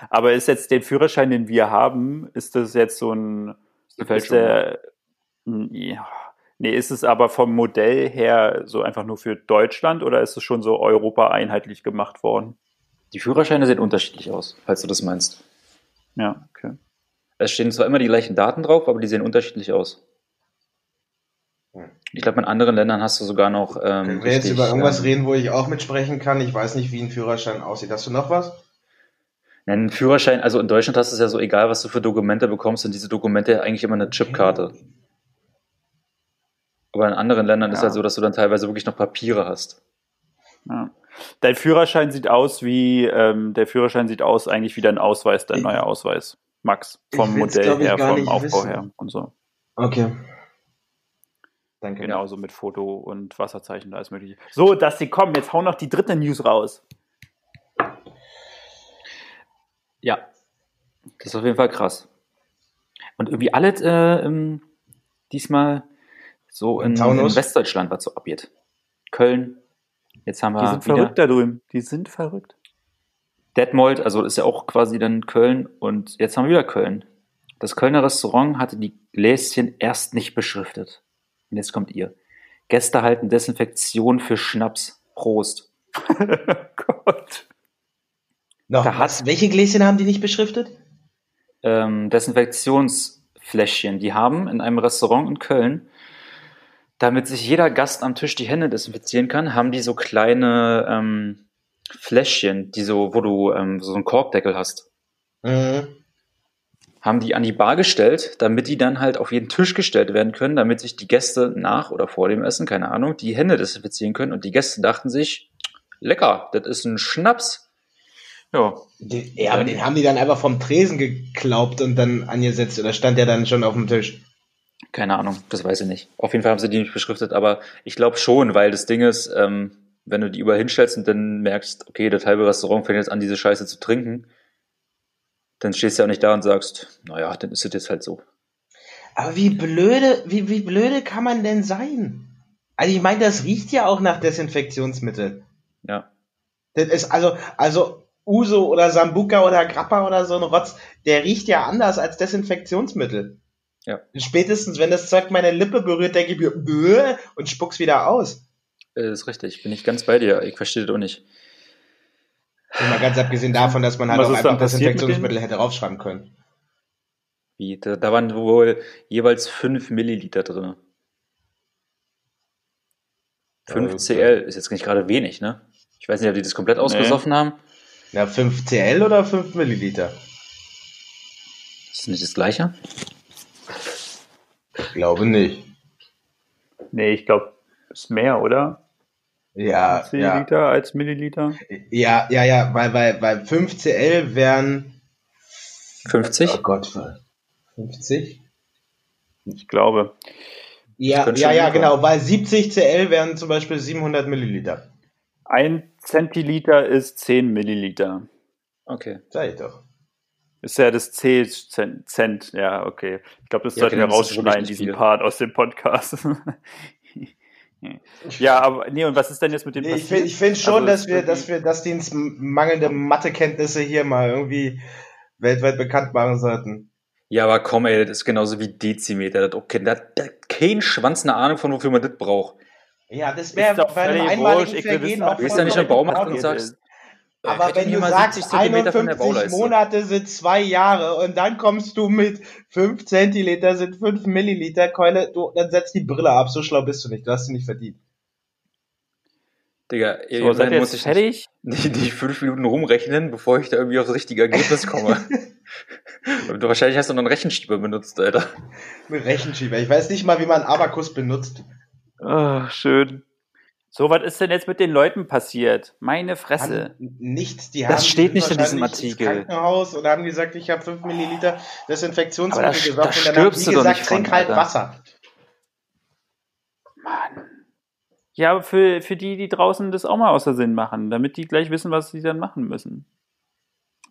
Aber ist jetzt der Führerschein, den wir haben, ist das jetzt so ein, Ist der, ja, nee, ist es aber vom Modell her so einfach nur für Deutschland oder ist es schon so Europa einheitlich gemacht worden? Die Führerscheine sehen unterschiedlich aus, falls du das meinst. Ja, okay. Es stehen zwar immer die gleichen Daten drauf, aber die sehen unterschiedlich aus. Hm. Ich glaube, in anderen Ländern hast du sogar noch. Ähm, Können wir jetzt richtig, über irgendwas ähm, reden, wo ich auch mitsprechen kann? Ich weiß nicht, wie ein Führerschein aussieht. Hast du noch was? Nein, ein Führerschein, also in Deutschland hast du es ja so egal, was du für Dokumente bekommst, sind diese Dokumente eigentlich immer eine Chipkarte. Aber in anderen Ländern ist Ja. halt so, dass du dann teilweise wirklich noch Papiere hast. Ja. Dein Führerschein sieht aus wie, ähm, der Führerschein sieht aus eigentlich wie dein Ausweis, dein Ich- neuer Ausweis. Max, vom Modell her, vom Aufbau wissen. her und so. Okay. Danke. Genauso mit Foto und Wasserzeichen und alles mögliche. So, dass sie kommen, jetzt hau noch die dritte News raus. Ja. Das ist auf jeden Fall krass. Und irgendwie alles äh, diesmal so in, in? Westdeutschland, was so abgeht. Köln. Jetzt haben Die wir sind wieder verrückt da drüben. Die sind verrückt. Detmold, also ist ja auch quasi dann Köln. Und jetzt haben wir wieder Köln. Das Kölner Restaurant hatte die Gläschen erst nicht beschriftet. Und jetzt kommt ihr. Gäste halten Desinfektion für Schnaps. Prost. Gott. Noch Da was? Welche Gläschen haben die nicht beschriftet? ähm, Desinfektionsfläschchen. Die haben in einem Restaurant in Köln, damit sich jeder Gast am Tisch die Hände desinfizieren kann, haben die so kleine ähm, Fläschchen, die so, wo du ähm, so einen Korkdeckel hast, Mhm. haben die an die Bar gestellt, damit die dann halt auf jeden Tisch gestellt werden können, damit sich die Gäste nach oder vor dem Essen, keine Ahnung, die Hände desinfizieren können. Und die Gäste dachten sich, lecker, das ist ein Schnaps. Ja, Den, ja, aber den haben die dann einfach vom Tresen geklaubt und dann angesetzt oder stand der dann schon auf dem Tisch? Keine Ahnung, das weiß ich nicht. Auf jeden Fall haben sie die nicht beschriftet, aber ich glaube schon, weil das Ding ist, ähm, wenn du die überall hinstellst und dann merkst, okay, das halbe Restaurant fängt jetzt an, diese Scheiße zu trinken, dann stehst du ja auch nicht da und sagst, naja, dann ist es jetzt halt so. Aber wie blöde, wie, wie blöde kann man denn sein? Also ich meine, das riecht ja auch nach Desinfektionsmittel. Ja. Das ist also, also Uso oder Sambuca oder Grappa oder so ein Rotz, der riecht ja anders als Desinfektionsmittel. Ja. Spätestens, wenn das Zeug meine Lippe berührt, denke ich mir, "Bäh", und spuck's wieder aus. Äh, ist richtig, bin ich ganz bei dir. Ich verstehe das auch nicht. Und mal ganz abgesehen davon, dass man halt Was auch einfach passiert mit Desinfektionsmittel hätte raufschreiben können. Wie, da, da waren wohl jeweils 5 Milliliter drin. 5 Okay. CL ist jetzt nicht gerade wenig, ne? Ich weiß nicht, ob die das komplett ausgesoffen haben. Ja, 5 CL oder 5 Milliliter? Ist das nicht das gleiche? Ich glaube nicht. Nee, ich glaube, ist mehr, oder? Ja, Milliliter ja. als Milliliter? Ja, ja, ja, weil, weil, weil 5 CL wären 50? Oh Gott, 50? Ich glaube. Ja, ja, ja, genau, weil 70 CL wären zum Beispiel 700 Milliliter. Ein Zentiliter ist 10 Milliliter. Okay. Sag ich doch. Ist ja das C Cent, Cent. ja, okay. Ich glaube, das Ja, sollten wir rausschneiden, diesen viel. Part aus dem Podcast. ja, aber nee, und was ist denn jetzt mit dem Nee, ich finde ich find schon, Also, dass wir, irgendwie- dass wir, dass die uns mangelnde Mathekenntnisse hier mal irgendwie weltweit bekannt machen sollten. Ja, aber komm, ey, das ist genauso wie Dezimeter. Das okay, da hat kein Schwanz eine Ahnung von, wofür man das braucht. Ja, das wäre doch bei einem einmaligen Vergehen auch Du gehst ja nicht vollkommen Baumarkt und sagst, Aber hätte wenn du sagst, 70 Zentimeter von der 51 Bauleiste. Monate sind zwei Jahre und dann kommst du mit 5 Zentiliter sind 5 Milliliter Keule, du, dann setzt die Brille ab, so schlau bist du nicht, du hast sie nicht verdient. Digga, So, seid muss ich fertig? nicht die, die fünf Minuten rumrechnen, bevor ich da irgendwie auf das richtige Ergebnis komme. Du, wahrscheinlich hast du noch einen Rechenschieber benutzt, Alter. Mit Rechenschieber. Ich weiß nicht mal, wie man Abakus benutzt. Oh, schön. So, was ist denn jetzt mit den Leuten passiert? Meine Fresse. Haben nichts, die Das haben steht die nicht sind in diesem wahrscheinlich ins Artikel. Krankenhaus und haben gesagt, ich habe 5 Milliliter Desinfektionsmittel da und dann haben stirbst die du doch gesagt, trink halt. Wasser. Mann. Ja, aber für, für die, die draußen das auch mal außer Sinn machen, damit die gleich wissen, was sie dann machen müssen.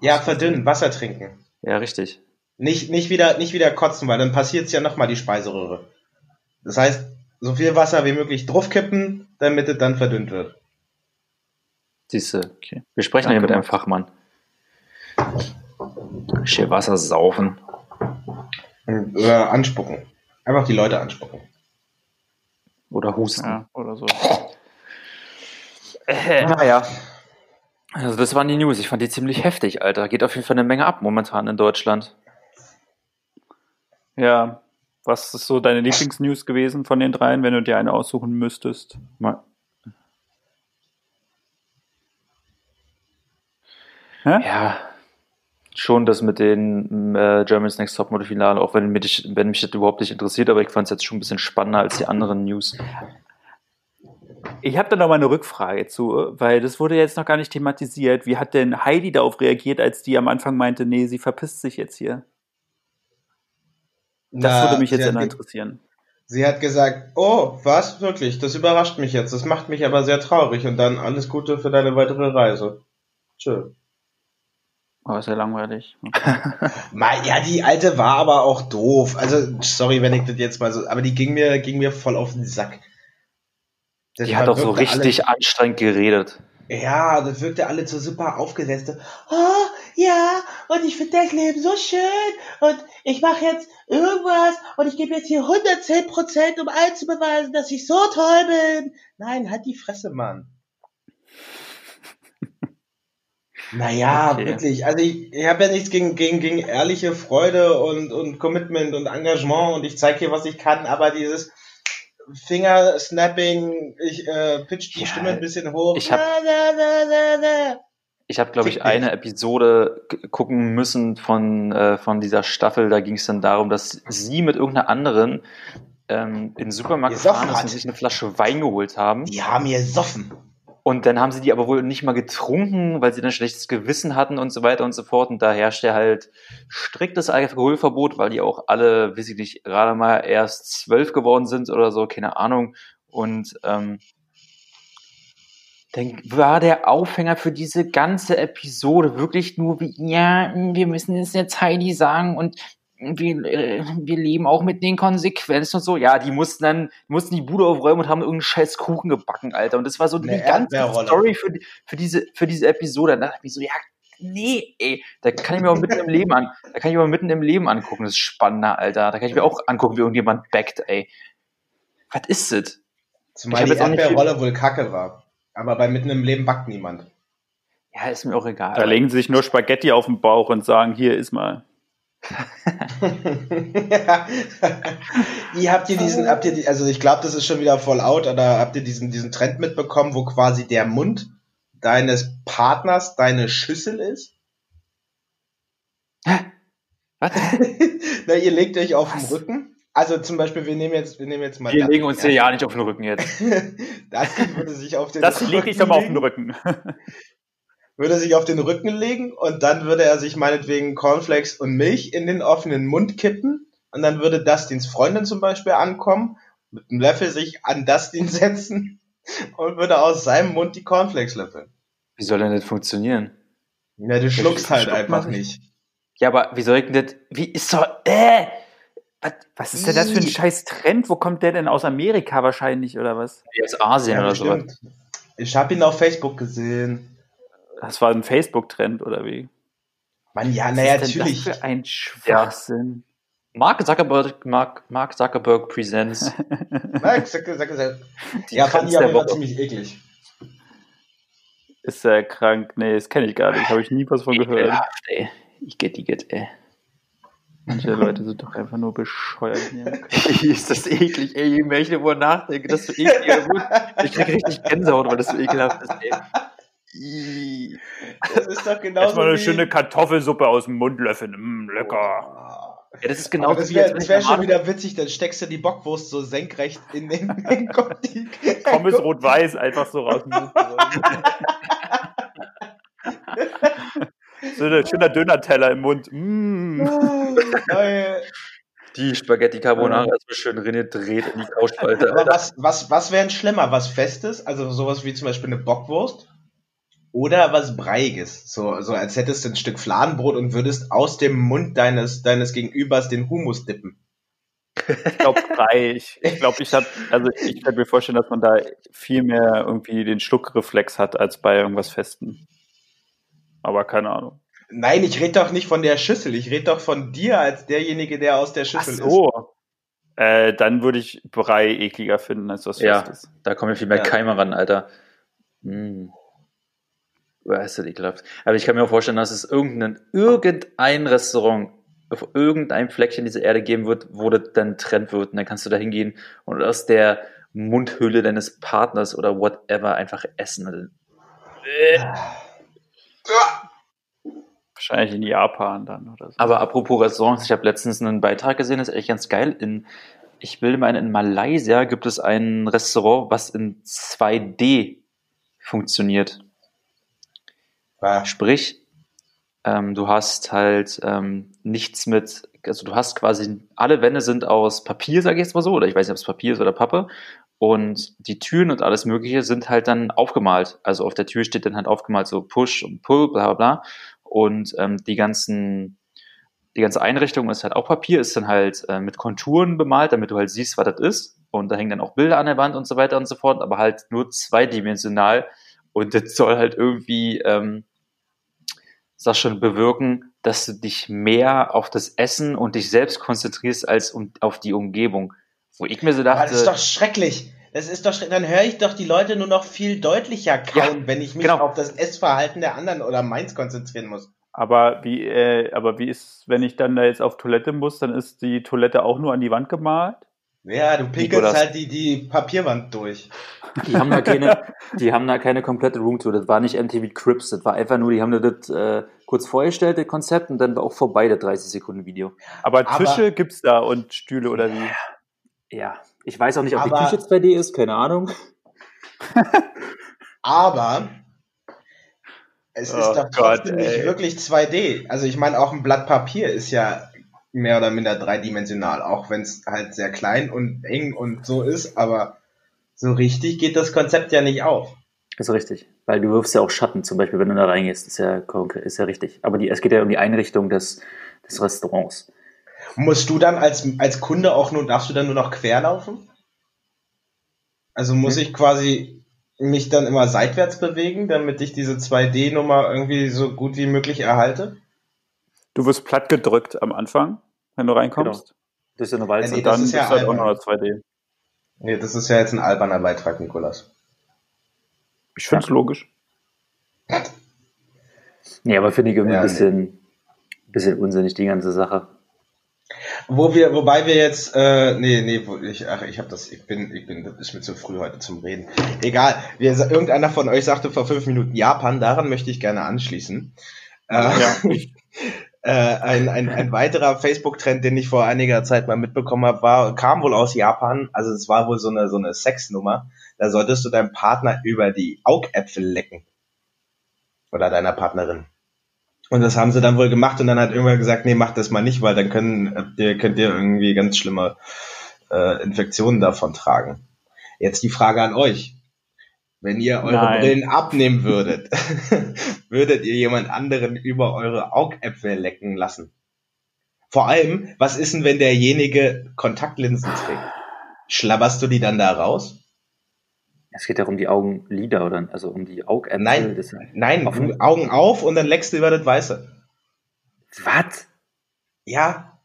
Ja, verdünnen, Wasser trinken. Ja, richtig. Nicht, nicht, wieder, nicht wieder kotzen, weil dann passiert's ja nochmal die Speiseröhre. Das heißt, so viel Wasser wie möglich draufkippen, damit es dann verdünnt wird. Siehst du. Okay. Wir sprechen Danke, hier mit einem. Fachmann. Schön Wasser saufen. Oder anspucken. Einfach die Leute anspucken. Oder husten. Ja, oder so. Naja. Also das waren die News. Ich fand die ziemlich heftig, Alter. Geht auf jeden Fall eine Menge ab momentan in Deutschland. Ja. Was ist so deine Lieblingsnews gewesen von den dreien, wenn du dir eine aussuchen müsstest? Mal- Hä? Ja, schon das mit den äh, Germany's Next Topmodel Finale, auch wenn mich, wenn mich das überhaupt nicht interessiert, aber ich fand es jetzt schon ein bisschen spannender als die anderen News. Ich habe da noch mal eine Rückfrage zu, weil das wurde jetzt noch gar nicht thematisiert. Wie hat denn Heidi darauf reagiert, als die am Anfang meinte, nee, sie verpisst sich jetzt hier? Das Na, würde mich jetzt sehr interessieren. Sie hat gesagt, oh, was? Wirklich? Das überrascht mich jetzt. Das macht mich aber sehr traurig. Und dann alles Gute für deine weitere Reise. Tschö. Oh, ist ja langweilig. Mal, ja, die alte war aber auch doof. Also, sorry, wenn ich das jetzt mal so, aber die ging mir, ging mir voll auf den Sack. Das Die hat auch so richtig anstrengend geredet. Ja, das wirkte alle so super aufgesetzt. Oh, ja, und ich finde das Leben so schön und ich mache jetzt irgendwas und ich gebe jetzt hier 110 Prozent, um allen zu beweisen, dass ich so toll bin. Nein, halt die Fresse, Mann. Naja, Okay. wirklich. Also ich, ich habe ja nichts gegen, gegen, gegen ehrliche Freude und, und Commitment und Engagement und ich zeige hier, was ich kann, aber dieses Fingersnapping, ich äh, pitch die Ja, Stimme ein bisschen hoch. ich hab- habe, glaube ich, eine Episode gucken müssen von, äh, von dieser Staffel. Da ging es dann darum, dass sie mit irgendeiner anderen ähm, in den Supermarkt gefahren ist hat. und sich eine Flasche Wein geholt haben. Die haben hier soffen. Und dann haben sie die aber wohl nicht mal getrunken, weil sie dann schlechtes Gewissen hatten und so weiter und so fort. Und da herrschte halt striktes Alkoholverbot, weil die auch alle, weiß ich nicht, gerade mal erst zwölf geworden sind oder so, keine Ahnung. Und ähm, dann war der Aufhänger für diese ganze Episode wirklich nur wie, ja, wir müssen es jetzt Heidi sagen und wir, äh, wir leben auch mit den Konsequenzen und so. Ja, die mussten dann, die mussten die Bude aufräumen und haben irgendeinen scheiß Kuchen gebacken, Alter. Und das war so Eine die ganze. Story für, für diese, für diese Episode. Dann dachte ich mir so, ja, nee, ey, da kann ich mir auch mitten im Leben an, da kann ich mir auch mitten im Leben angucken. Das ist spannender, Alter. Da kann ich mir auch angucken, wie irgendjemand backt, ey. Was ist das? Zumal die Erdbeerrolle wohl kacke war. Aber bei mitten im Leben backt niemand. Ja, ist mir auch egal. Da legen sie sich nur Spaghetti auf den Bauch und sagen, hier ist mal. Wie habt ihr diesen, habt ihr die, also ich glaube, das ist schon wieder voll out, oder habt ihr diesen, diesen Trend mitbekommen, wo quasi der Mund deines Partners deine Schüssel ist? Was? Na, ihr legt euch auf den Was? Rücken, also zum Beispiel, wir nehmen jetzt, wir nehmen jetzt mal. Wir legen uns hier ja nicht auf den Rücken jetzt. das würde sich auf den das Rücken. Das lege ich doch mal auf den Rücken. Würde sich auf den Rücken legen und dann würde er sich meinetwegen Cornflakes und Milch in den offenen Mund kippen und dann würde Dustins Freundin zum Beispiel ankommen, mit einem Löffel sich an Dustin setzen und würde aus seinem Mund die Cornflakes löffeln. Wie soll denn das funktionieren? Ja, du schluckst halt einfach nicht. Ja, aber wie soll ich denn das, wie ist so, äh, was, was ist denn das für ein scheiß Trend? Wo kommt der denn aus Amerika wahrscheinlich oder was? Aus Asien ja, oder so. Ich habe ihn auf Facebook gesehen. Das war ein Facebook-Trend oder wie? Mann, ja, naja, natürlich. Das für ein Schwachsinn. Ja. Mark Zuckerberg, Mark, Mark Zuckerberg Presents. Mark Zuckerberg. Ja, fand ich aber ziemlich eklig. Ist er krank? Nee, das kenne ich gar nicht. Habe ich nie was von gehört. ey. Ich get, die get, ey. Manche Leute sind doch einfach nur bescheuert. ist das eklig, ey. Je mehr ich darüber nachdenke, das so eklig. Ich krieg richtig Gänsehaut, weil das so ekelhaft ist, ey. Das ist doch genau Erstmal eine wie... schöne Kartoffelsuppe aus dem Mund löffeln. Mm, lecker. Ja, das ist genau das wäre wär schon wieder witzig, dann steckst du die Bockwurst so senkrecht in den, in den Pommes rot-weiß einfach so raus. so ein schöner Döner-Teller im Mund. Mm. Oh, die Spaghetti Carbonara ist schön dreht in die Kauspalte. Aber was, was, was wäre denn schlimmer? Was Festes? Also sowas wie zum Beispiel eine Bockwurst? Oder was Breiiges, so, so als hättest du ein Stück Fladenbrot und würdest aus dem Mund deines, deines Gegenübers den Humus dippen. Ich glaube Brei. Ich, glaube, ich habe, also ich kann mir vorstellen, dass man da viel mehr irgendwie den Schluckreflex hat als bei irgendwas Festen. Aber keine Ahnung. Nein, ich rede doch nicht von der Schüssel. Ich rede doch von dir als derjenige, der aus der Schüssel Ach so. ist. Äh, dann würde ich Brei ekliger finden als was ja, Festes. Da kommen ja viel mehr ja. Keime ran, Alter. Hm. Weißt du, ekelhaft. Aber ich kann mir auch vorstellen, dass es irgendein, irgendein Restaurant auf irgendeinem Fleckchen dieser Erde geben wird, wo das dann Trend wird. Und dann kannst du da hingehen und aus der Mundhülle deines Partners oder whatever einfach essen. Wahrscheinlich in Japan dann oder so. Aber apropos Restaurants, ich habe letztens einen Beitrag gesehen, das ist echt ganz geil. In, ich will meinen, in Malaysia gibt es ein Restaurant, was in 2D funktioniert. Ja. Sprich, ähm, du hast halt ähm, nichts mit, also du hast quasi, alle Wände sind aus Papier, sage ich jetzt mal so, oder ich weiß nicht, ob es Papier ist oder Pappe. Und die Türen und alles Mögliche sind halt dann aufgemalt. Also auf der Tür steht dann halt aufgemalt so Push und Pull, bla bla bla. Und ähm, die ganzen, die ganze Einrichtung ist halt auch Papier, ist dann halt äh, mit Konturen bemalt, damit du halt siehst, was das ist. Und da hängen dann auch Bilder an der Wand und so weiter und so fort, aber halt nur zweidimensional. Und das soll halt irgendwie ähm, sag schon, bewirken, dass du dich mehr auf das Essen und dich selbst konzentrierst als um, auf die Umgebung. Wo ich mir so dachte. das ist doch schrecklich. Das ist doch schrecklich. Dann höre ich doch die Leute nur noch viel deutlicher kauen, ja, wenn ich mich genau. auf das Essverhalten der anderen oder meins konzentrieren muss. Aber wie, äh, aber wie ist, wenn ich dann da jetzt auf Toilette muss, dann ist die Toilette auch nur an die Wand gemalt? Ja, du pinkelst halt die, die Papierwand durch. Die haben da keine, die haben da keine komplette Roomtour. Das war nicht MTV Crips. Das war einfach nur, die haben das äh, kurz vorgestellt, das Konzept, und dann war auch vorbei, das 30 Sekunden Video. Aber Tische Aber, gibt's da und Stühle oder wie? Ja. Ich weiß auch nicht, ob Aber, die Küche 2D ist, keine Ahnung. Aber es ist oh doch trotzdem Gott, nicht wirklich 2D. Also ich meine, auch ein Blatt Papier ist ja mehr oder minder dreidimensional, auch wenn es halt sehr klein und eng und so ist, aber so richtig geht das Konzept ja nicht auf. Ist richtig, weil du wirfst ja auch Schatten, zum Beispiel, wenn du da reingehst, ist ja, ist ja richtig. Aber die, es geht ja um die Einrichtung des, des Restaurants. Musst du dann als, als Kunde auch nur, darfst du dann nur noch querlaufen? Also muss hm. ich quasi mich dann immer seitwärts bewegen, damit ich diese 2D-Nummer irgendwie so gut wie möglich erhalte? Du wirst platt gedrückt am Anfang, wenn du reinkommst. Genau. Das ist ja eine Walze. Nee, und dann ist ja halt auch noch 2D. Nee, das ist ja jetzt ein alberner Beitrag, Nikolas. Ich finde es ja. logisch. Nee, aber finde ich irgendwie ja, ein bisschen, nee. bisschen unsinnig, die ganze Sache. Wo wir, wobei wir jetzt, äh, nee, nee, ich, ach, ich habe das, ich bin, ich bin, das ist mir zu früh heute zum Reden. Egal, wir, irgendeiner von euch sagte vor fünf Minuten Japan, daran möchte ich gerne anschließen. Äh, ja. Äh, ein, ein, ein weiterer Facebook-Trend, den ich vor einiger Zeit mal mitbekommen habe, war, kam wohl aus Japan. Also es war wohl so eine, so eine Sexnummer. Da solltest du deinem Partner über die Augäpfel lecken. Oder deiner Partnerin. Und das haben sie dann wohl gemacht und dann hat irgendwer gesagt, nee, mach das mal nicht, weil dann können, ihr, könnt ihr irgendwie ganz schlimme äh, Infektionen davon tragen. Jetzt die Frage an euch. Wenn ihr eure Nein. Brillen abnehmen würdet, würdet ihr jemand anderen über eure Augäpfel lecken lassen? Vor allem, was ist denn, wenn derjenige Kontaktlinsen trägt? Schlabberst du die dann da raus? Es geht ja um die Augenlider oder also um die Augäpfel. Nein, Das, nein, Offen? Augen auf und dann leckst du über das Weiße. was? Ja,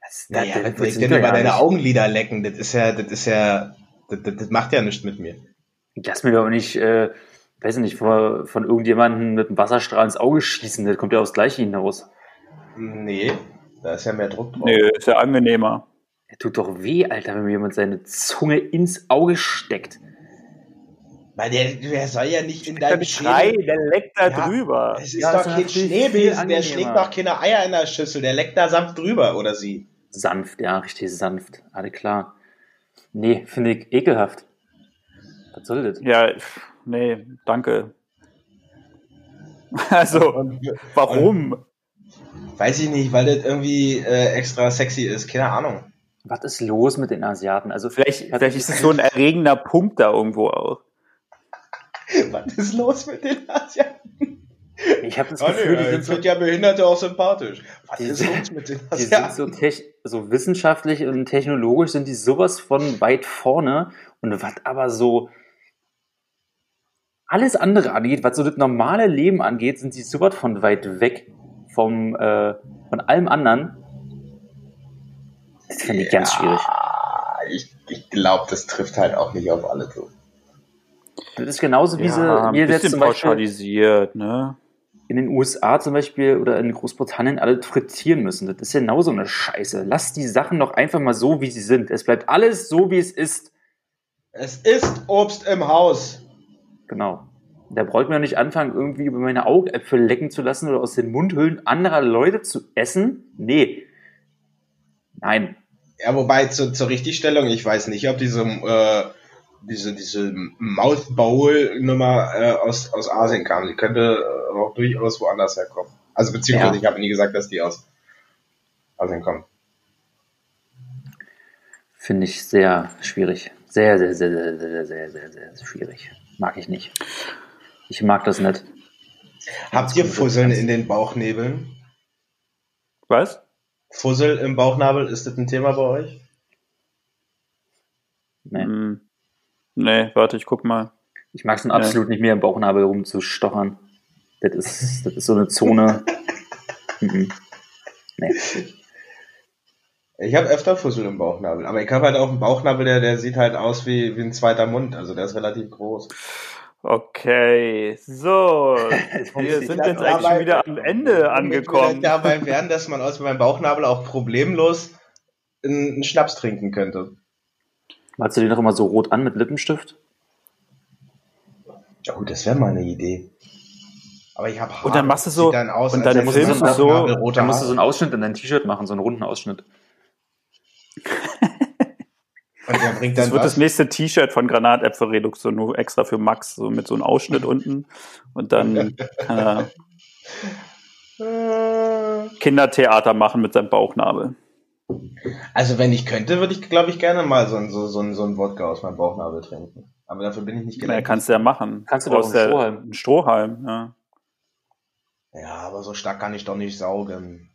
Was naja, das was soll ich funktioniert denn über deine. Augenlider lecken? Das ist ja, das ist ja, das, das, das macht ja nichts mit mir. Lass mir doch nicht, äh, weiß ich nicht, vor, von irgendjemandem mit einem Wasserstrahl ins Auge schießen. Das kommt ja aufs Gleiche hinaus. Nee, da ist ja mehr Druck drauf. Nö, ist ja angenehmer. Er tut doch weh, Alter, wenn mir jemand seine Zunge ins Auge steckt. Weil der, der soll ja nicht in deinem Schrei, Schädel. der leckt da Ja. drüber. Es ist Ja, doch kein Schneebesen, der schlägt doch keine Eier in der Schüssel, der leckt da sanft drüber, oder sie. Sanft, ja, richtig sanft. Alle klar. Nee, finde ich ekelhaft. Was soll das? Ja, nee, danke. Also, warum? weiß ich nicht, weil das irgendwie äh, extra sexy ist, keine Ahnung. Was ist los mit den Asiaten? Also Vielleicht, vielleicht ist es so ein erregender Punkt da irgendwo auch. Was ist los mit den Asiaten? Ich habe das Oh, Gefühl, nee, die ich sind so, ja Behinderte auch sympathisch. Was Die ist sind- los mit den die sind Asiaten? so, tech, so wissenschaftlich und technologisch sind die sowas von weit vorne und was aber so alles andere angeht, was so das normale Leben angeht, sind sie sowas von weit weg vom äh, von allem anderen. Das finde ich ganz schwierig. Ich, ich glaube, das trifft halt auch nicht auf alle zu. Das ist genauso wie sie Ja, ein wir jetzt zum Beispiel pauschalisiert, ne? In den USA zum Beispiel oder in Großbritannien alle frittieren müssen. Das ist genau so eine Scheiße. Lass die Sachen doch einfach mal so, wie sie sind. Es bleibt alles so, wie es ist. Es ist Obst im Haus. Genau. Da braucht man nicht anfangen, irgendwie über meine Augäpfel lecken zu lassen oder aus den Mundhöhlen anderer Leute zu essen. Nee. Nein. Ja, wobei zu, zur Richtigstellung, ich weiß nicht, ob diese, äh, diese, diese Mouth Bowl Nummer äh, aus, aus Asien kam. Die könnte äh, auch durchaus woanders herkommen. Also beziehungsweise Ja. ich habe nie gesagt, dass die aus Asien kommt. Finde ich sehr schwierig. Sehr, sehr, sehr, sehr, sehr, sehr, sehr, sehr, sehr schwierig. Mag ich nicht. Ich mag das nicht. Habt ihr Fusseln in den Bauchnebeln? Was? Fussel im Bauchnabel, ist das ein Thema bei euch? Nee. Hm. Nee, warte, ich guck mal. Ich mag es absolut nicht mehr im Bauchnabel rumzustochern. Das ist, das ist so eine Zone. Mhm. nee. Ich habe öfter Fussel im Bauchnabel, aber ich habe halt auch einen Bauchnabel, der, der sieht halt aus wie, wie ein zweiter Mund, also der ist relativ groß. Okay, so. Wir sind jetzt eigentlich schon wieder am Ende angekommen. Ich dabei werden, dass man aus meinem Bauchnabel auch problemlos einen einen Schnaps trinken könnte. Malst du den noch immer so rot an mit Lippenstift? Oh, das wäre mal eine Idee. Aber ich habe Haare. Und dann machst du das so- dann aus, und ich du am so- rote Dann musst du so einen Ausschnitt in dein T-Shirt machen, so einen runden Ausschnitt. Und der bringt Das dann wird was. das nächste T-Shirt von Granatäpfelreduktion, nur extra für Max, so mit so einem Ausschnitt unten. Und dann kann er Äh, Kindertheater machen mit seinem Bauchnabel. Also wenn ich könnte, würde ich, glaube ich, gerne mal so ein, so, so, ein, so ein Wodka aus meinem Bauchnabel trinken. Aber dafür bin ich nicht Ja, gelenkt. kannst du ja machen. Kannst du doch einen ja Strohhalm. Einen Strohhalm, ja. Ja, aber so stark kann ich doch nicht saugen.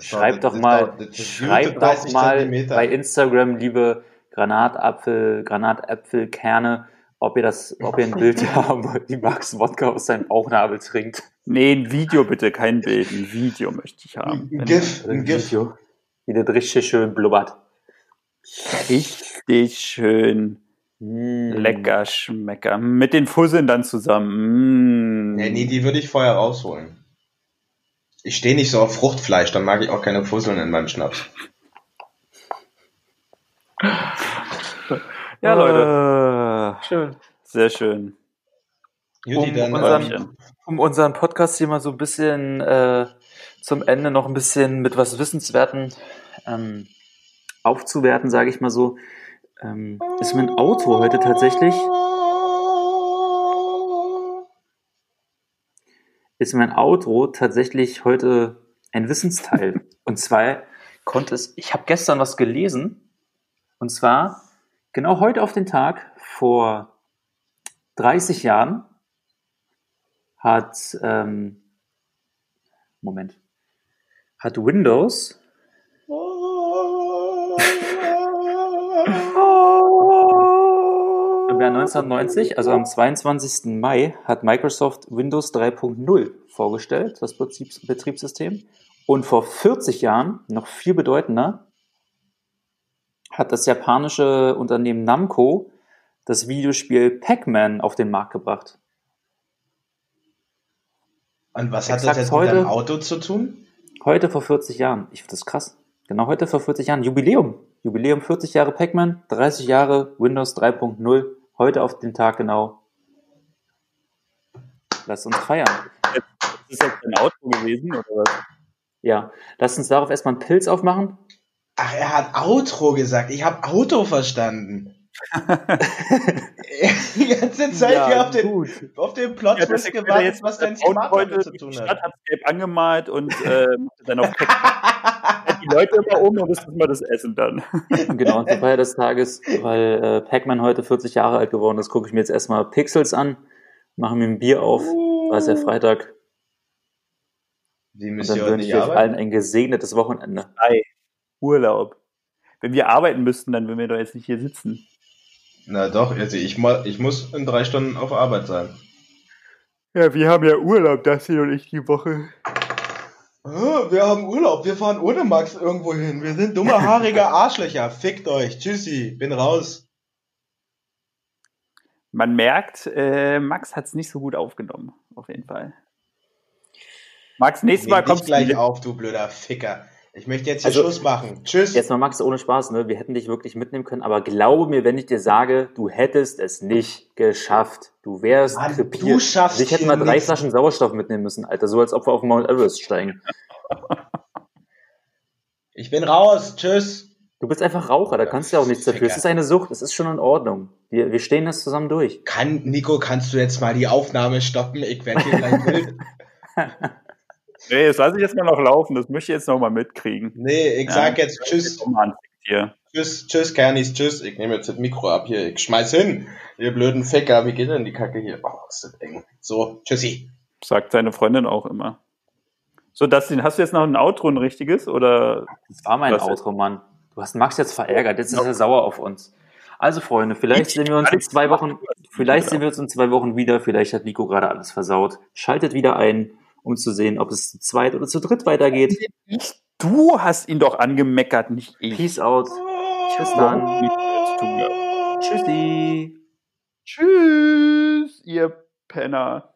Schreib doch ist mal, schreib doch 30 mal Zentimeter. bei Instagram, liebe Granatapfel, Granatäpfelkerne, ob ihr das, ob ihr ein Bild haben wollt, wie Max Wodka aus seinem Bauchnabel trinkt. Nee, ein Video bitte, kein Bild. Ein Video möchte ich haben. Ein GIF, ein GIF. Video. Wie das richtig schön blubbert. Richtig schön Mm. lecker schmecker. Mit den Fusseln dann zusammen. Mm. Nee, nee, die würde ich vorher rausholen. Ich stehe nicht so auf Fruchtfleisch, dann mag ich auch keine Fusseln in meinem Schnaps. Ja, Leute. Schön. Sehr schön. Um, dann, unseren, ähm, um unseren Podcast hier mal so ein bisschen äh, zum Ende noch ein bisschen mit was Wissenswerten ähm, aufzuwerten, sage ich mal so, ähm, ist mein Auto heute tatsächlich ist mein Auto tatsächlich heute ein Wissensteil. Und zwar konnte es, ich habe gestern was gelesen, und zwar genau heute auf den Tag vor 30 Jahren hat, ähm, Moment, hat Windows Jahr 1990, also am 22. Mai, hat Microsoft Windows 3.0 vorgestellt, das Betriebssystem. Und vor 40 Jahren, noch viel bedeutender, hat das japanische Unternehmen Namco das Videospiel Pac-Man auf den Markt gebracht. Und was hat das jetzt heute, mit deinem Auto zu tun? Heute vor 40 Jahren. Ich finde das krass. Genau heute vor 40 Jahren. Jubiläum. Jubiläum 40 Jahre Pac-Man, 30 Jahre Windows 3.0. Heute auf den Tag genau. Lass uns feiern. Das ist jetzt ein Auto gewesen, oder was? Ja. Lass uns darauf erstmal einen Pilz aufmachen. Ach, er hat Outro gesagt. Ich habe Auto verstanden. die ganze Zeit ja, hier auf den, auf den Plot ja, gewartet, jetzt, was dein Smartphone zu tun hat. Die Stadt hat gelb angemalt und äh, dann auf die Leute immer um und das ist mal das Essen dann. genau, und zur Feier des Tages, weil äh, Pac-Man heute 40 Jahre alt geworden ist, gucke ich mir jetzt erstmal Pixels an, mache mir ein Bier auf, uh. weil es ja Freitag. Die und dann wünsche ich euch allen ein gesegnetes Wochenende. Ei, Urlaub. Wenn wir arbeiten müssten, dann würden wir doch jetzt nicht hier sitzen. Na doch, also ich, ich muss in drei Stunden auf Arbeit sein. Ja, wir haben ja Urlaub, das hier und ich die Woche. Wir haben Urlaub, wir fahren ohne Max irgendwo hin. Wir sind dumme, haarige Arschlöcher. Fickt euch. Tschüssi, bin raus. Man merkt, äh, Max hat es nicht so gut aufgenommen, auf jeden Fall. Max, nächstes Mal kommst du gleich auf, du blöder Ficker. Ich möchte jetzt hier also, Schluss machen. Tschüss. Jetzt mal Max, ohne Spaß, ne? Wir hätten dich wirklich mitnehmen können, aber glaube mir, wenn ich dir sage, du hättest es nicht geschafft. Du wärst Mann, krepiert. Du schaffst Ich hätte mal drei nichts. Flaschen Sauerstoff mitnehmen müssen, Alter. So als ob wir auf Mount Everest steigen. Ich bin raus. Tschüss. Du bist einfach Raucher, da kannst du ja auch nichts dafür. Es ist eine Sucht, es ist schon in Ordnung. Wir, wir stehen das zusammen durch. Kann, Nico, kannst du jetzt mal die Aufnahme stoppen? Ich werde hier gleich wild. Nee, das lasse ich jetzt mal noch laufen. Das möchte ich jetzt noch mal mitkriegen. Nee, ich sag ja, jetzt Tschüss. Tschüss, Tschüss, Kernis, Tschüss. Ich nehme jetzt das Mikro ab hier. Ich schmeiß hin. Ihr blöden Ficker. Wie geht denn die Kacke hier? Oh, ist das eng. So, Tschüssi. Sagt seine Freundin auch immer. So, Dustin, hast du jetzt noch ein Outro, ein richtiges? Oder? Das war mein Outro, Mann. Du hast Max jetzt verärgert. Jetzt ist er sauer auf uns. Also, Freunde, vielleicht sehen wir uns in zwei Wochen, vielleicht sehen wir uns in zwei Wochen wieder. Vielleicht hat Nico gerade alles versaut. Schaltet wieder ein um zu sehen, ob es zu zweit oder zu dritt weitergeht. Du hast ihn doch angemeckert, nicht ich. Peace out. Tschüss dann. Tschüssi. Tschüss, ihr Penner.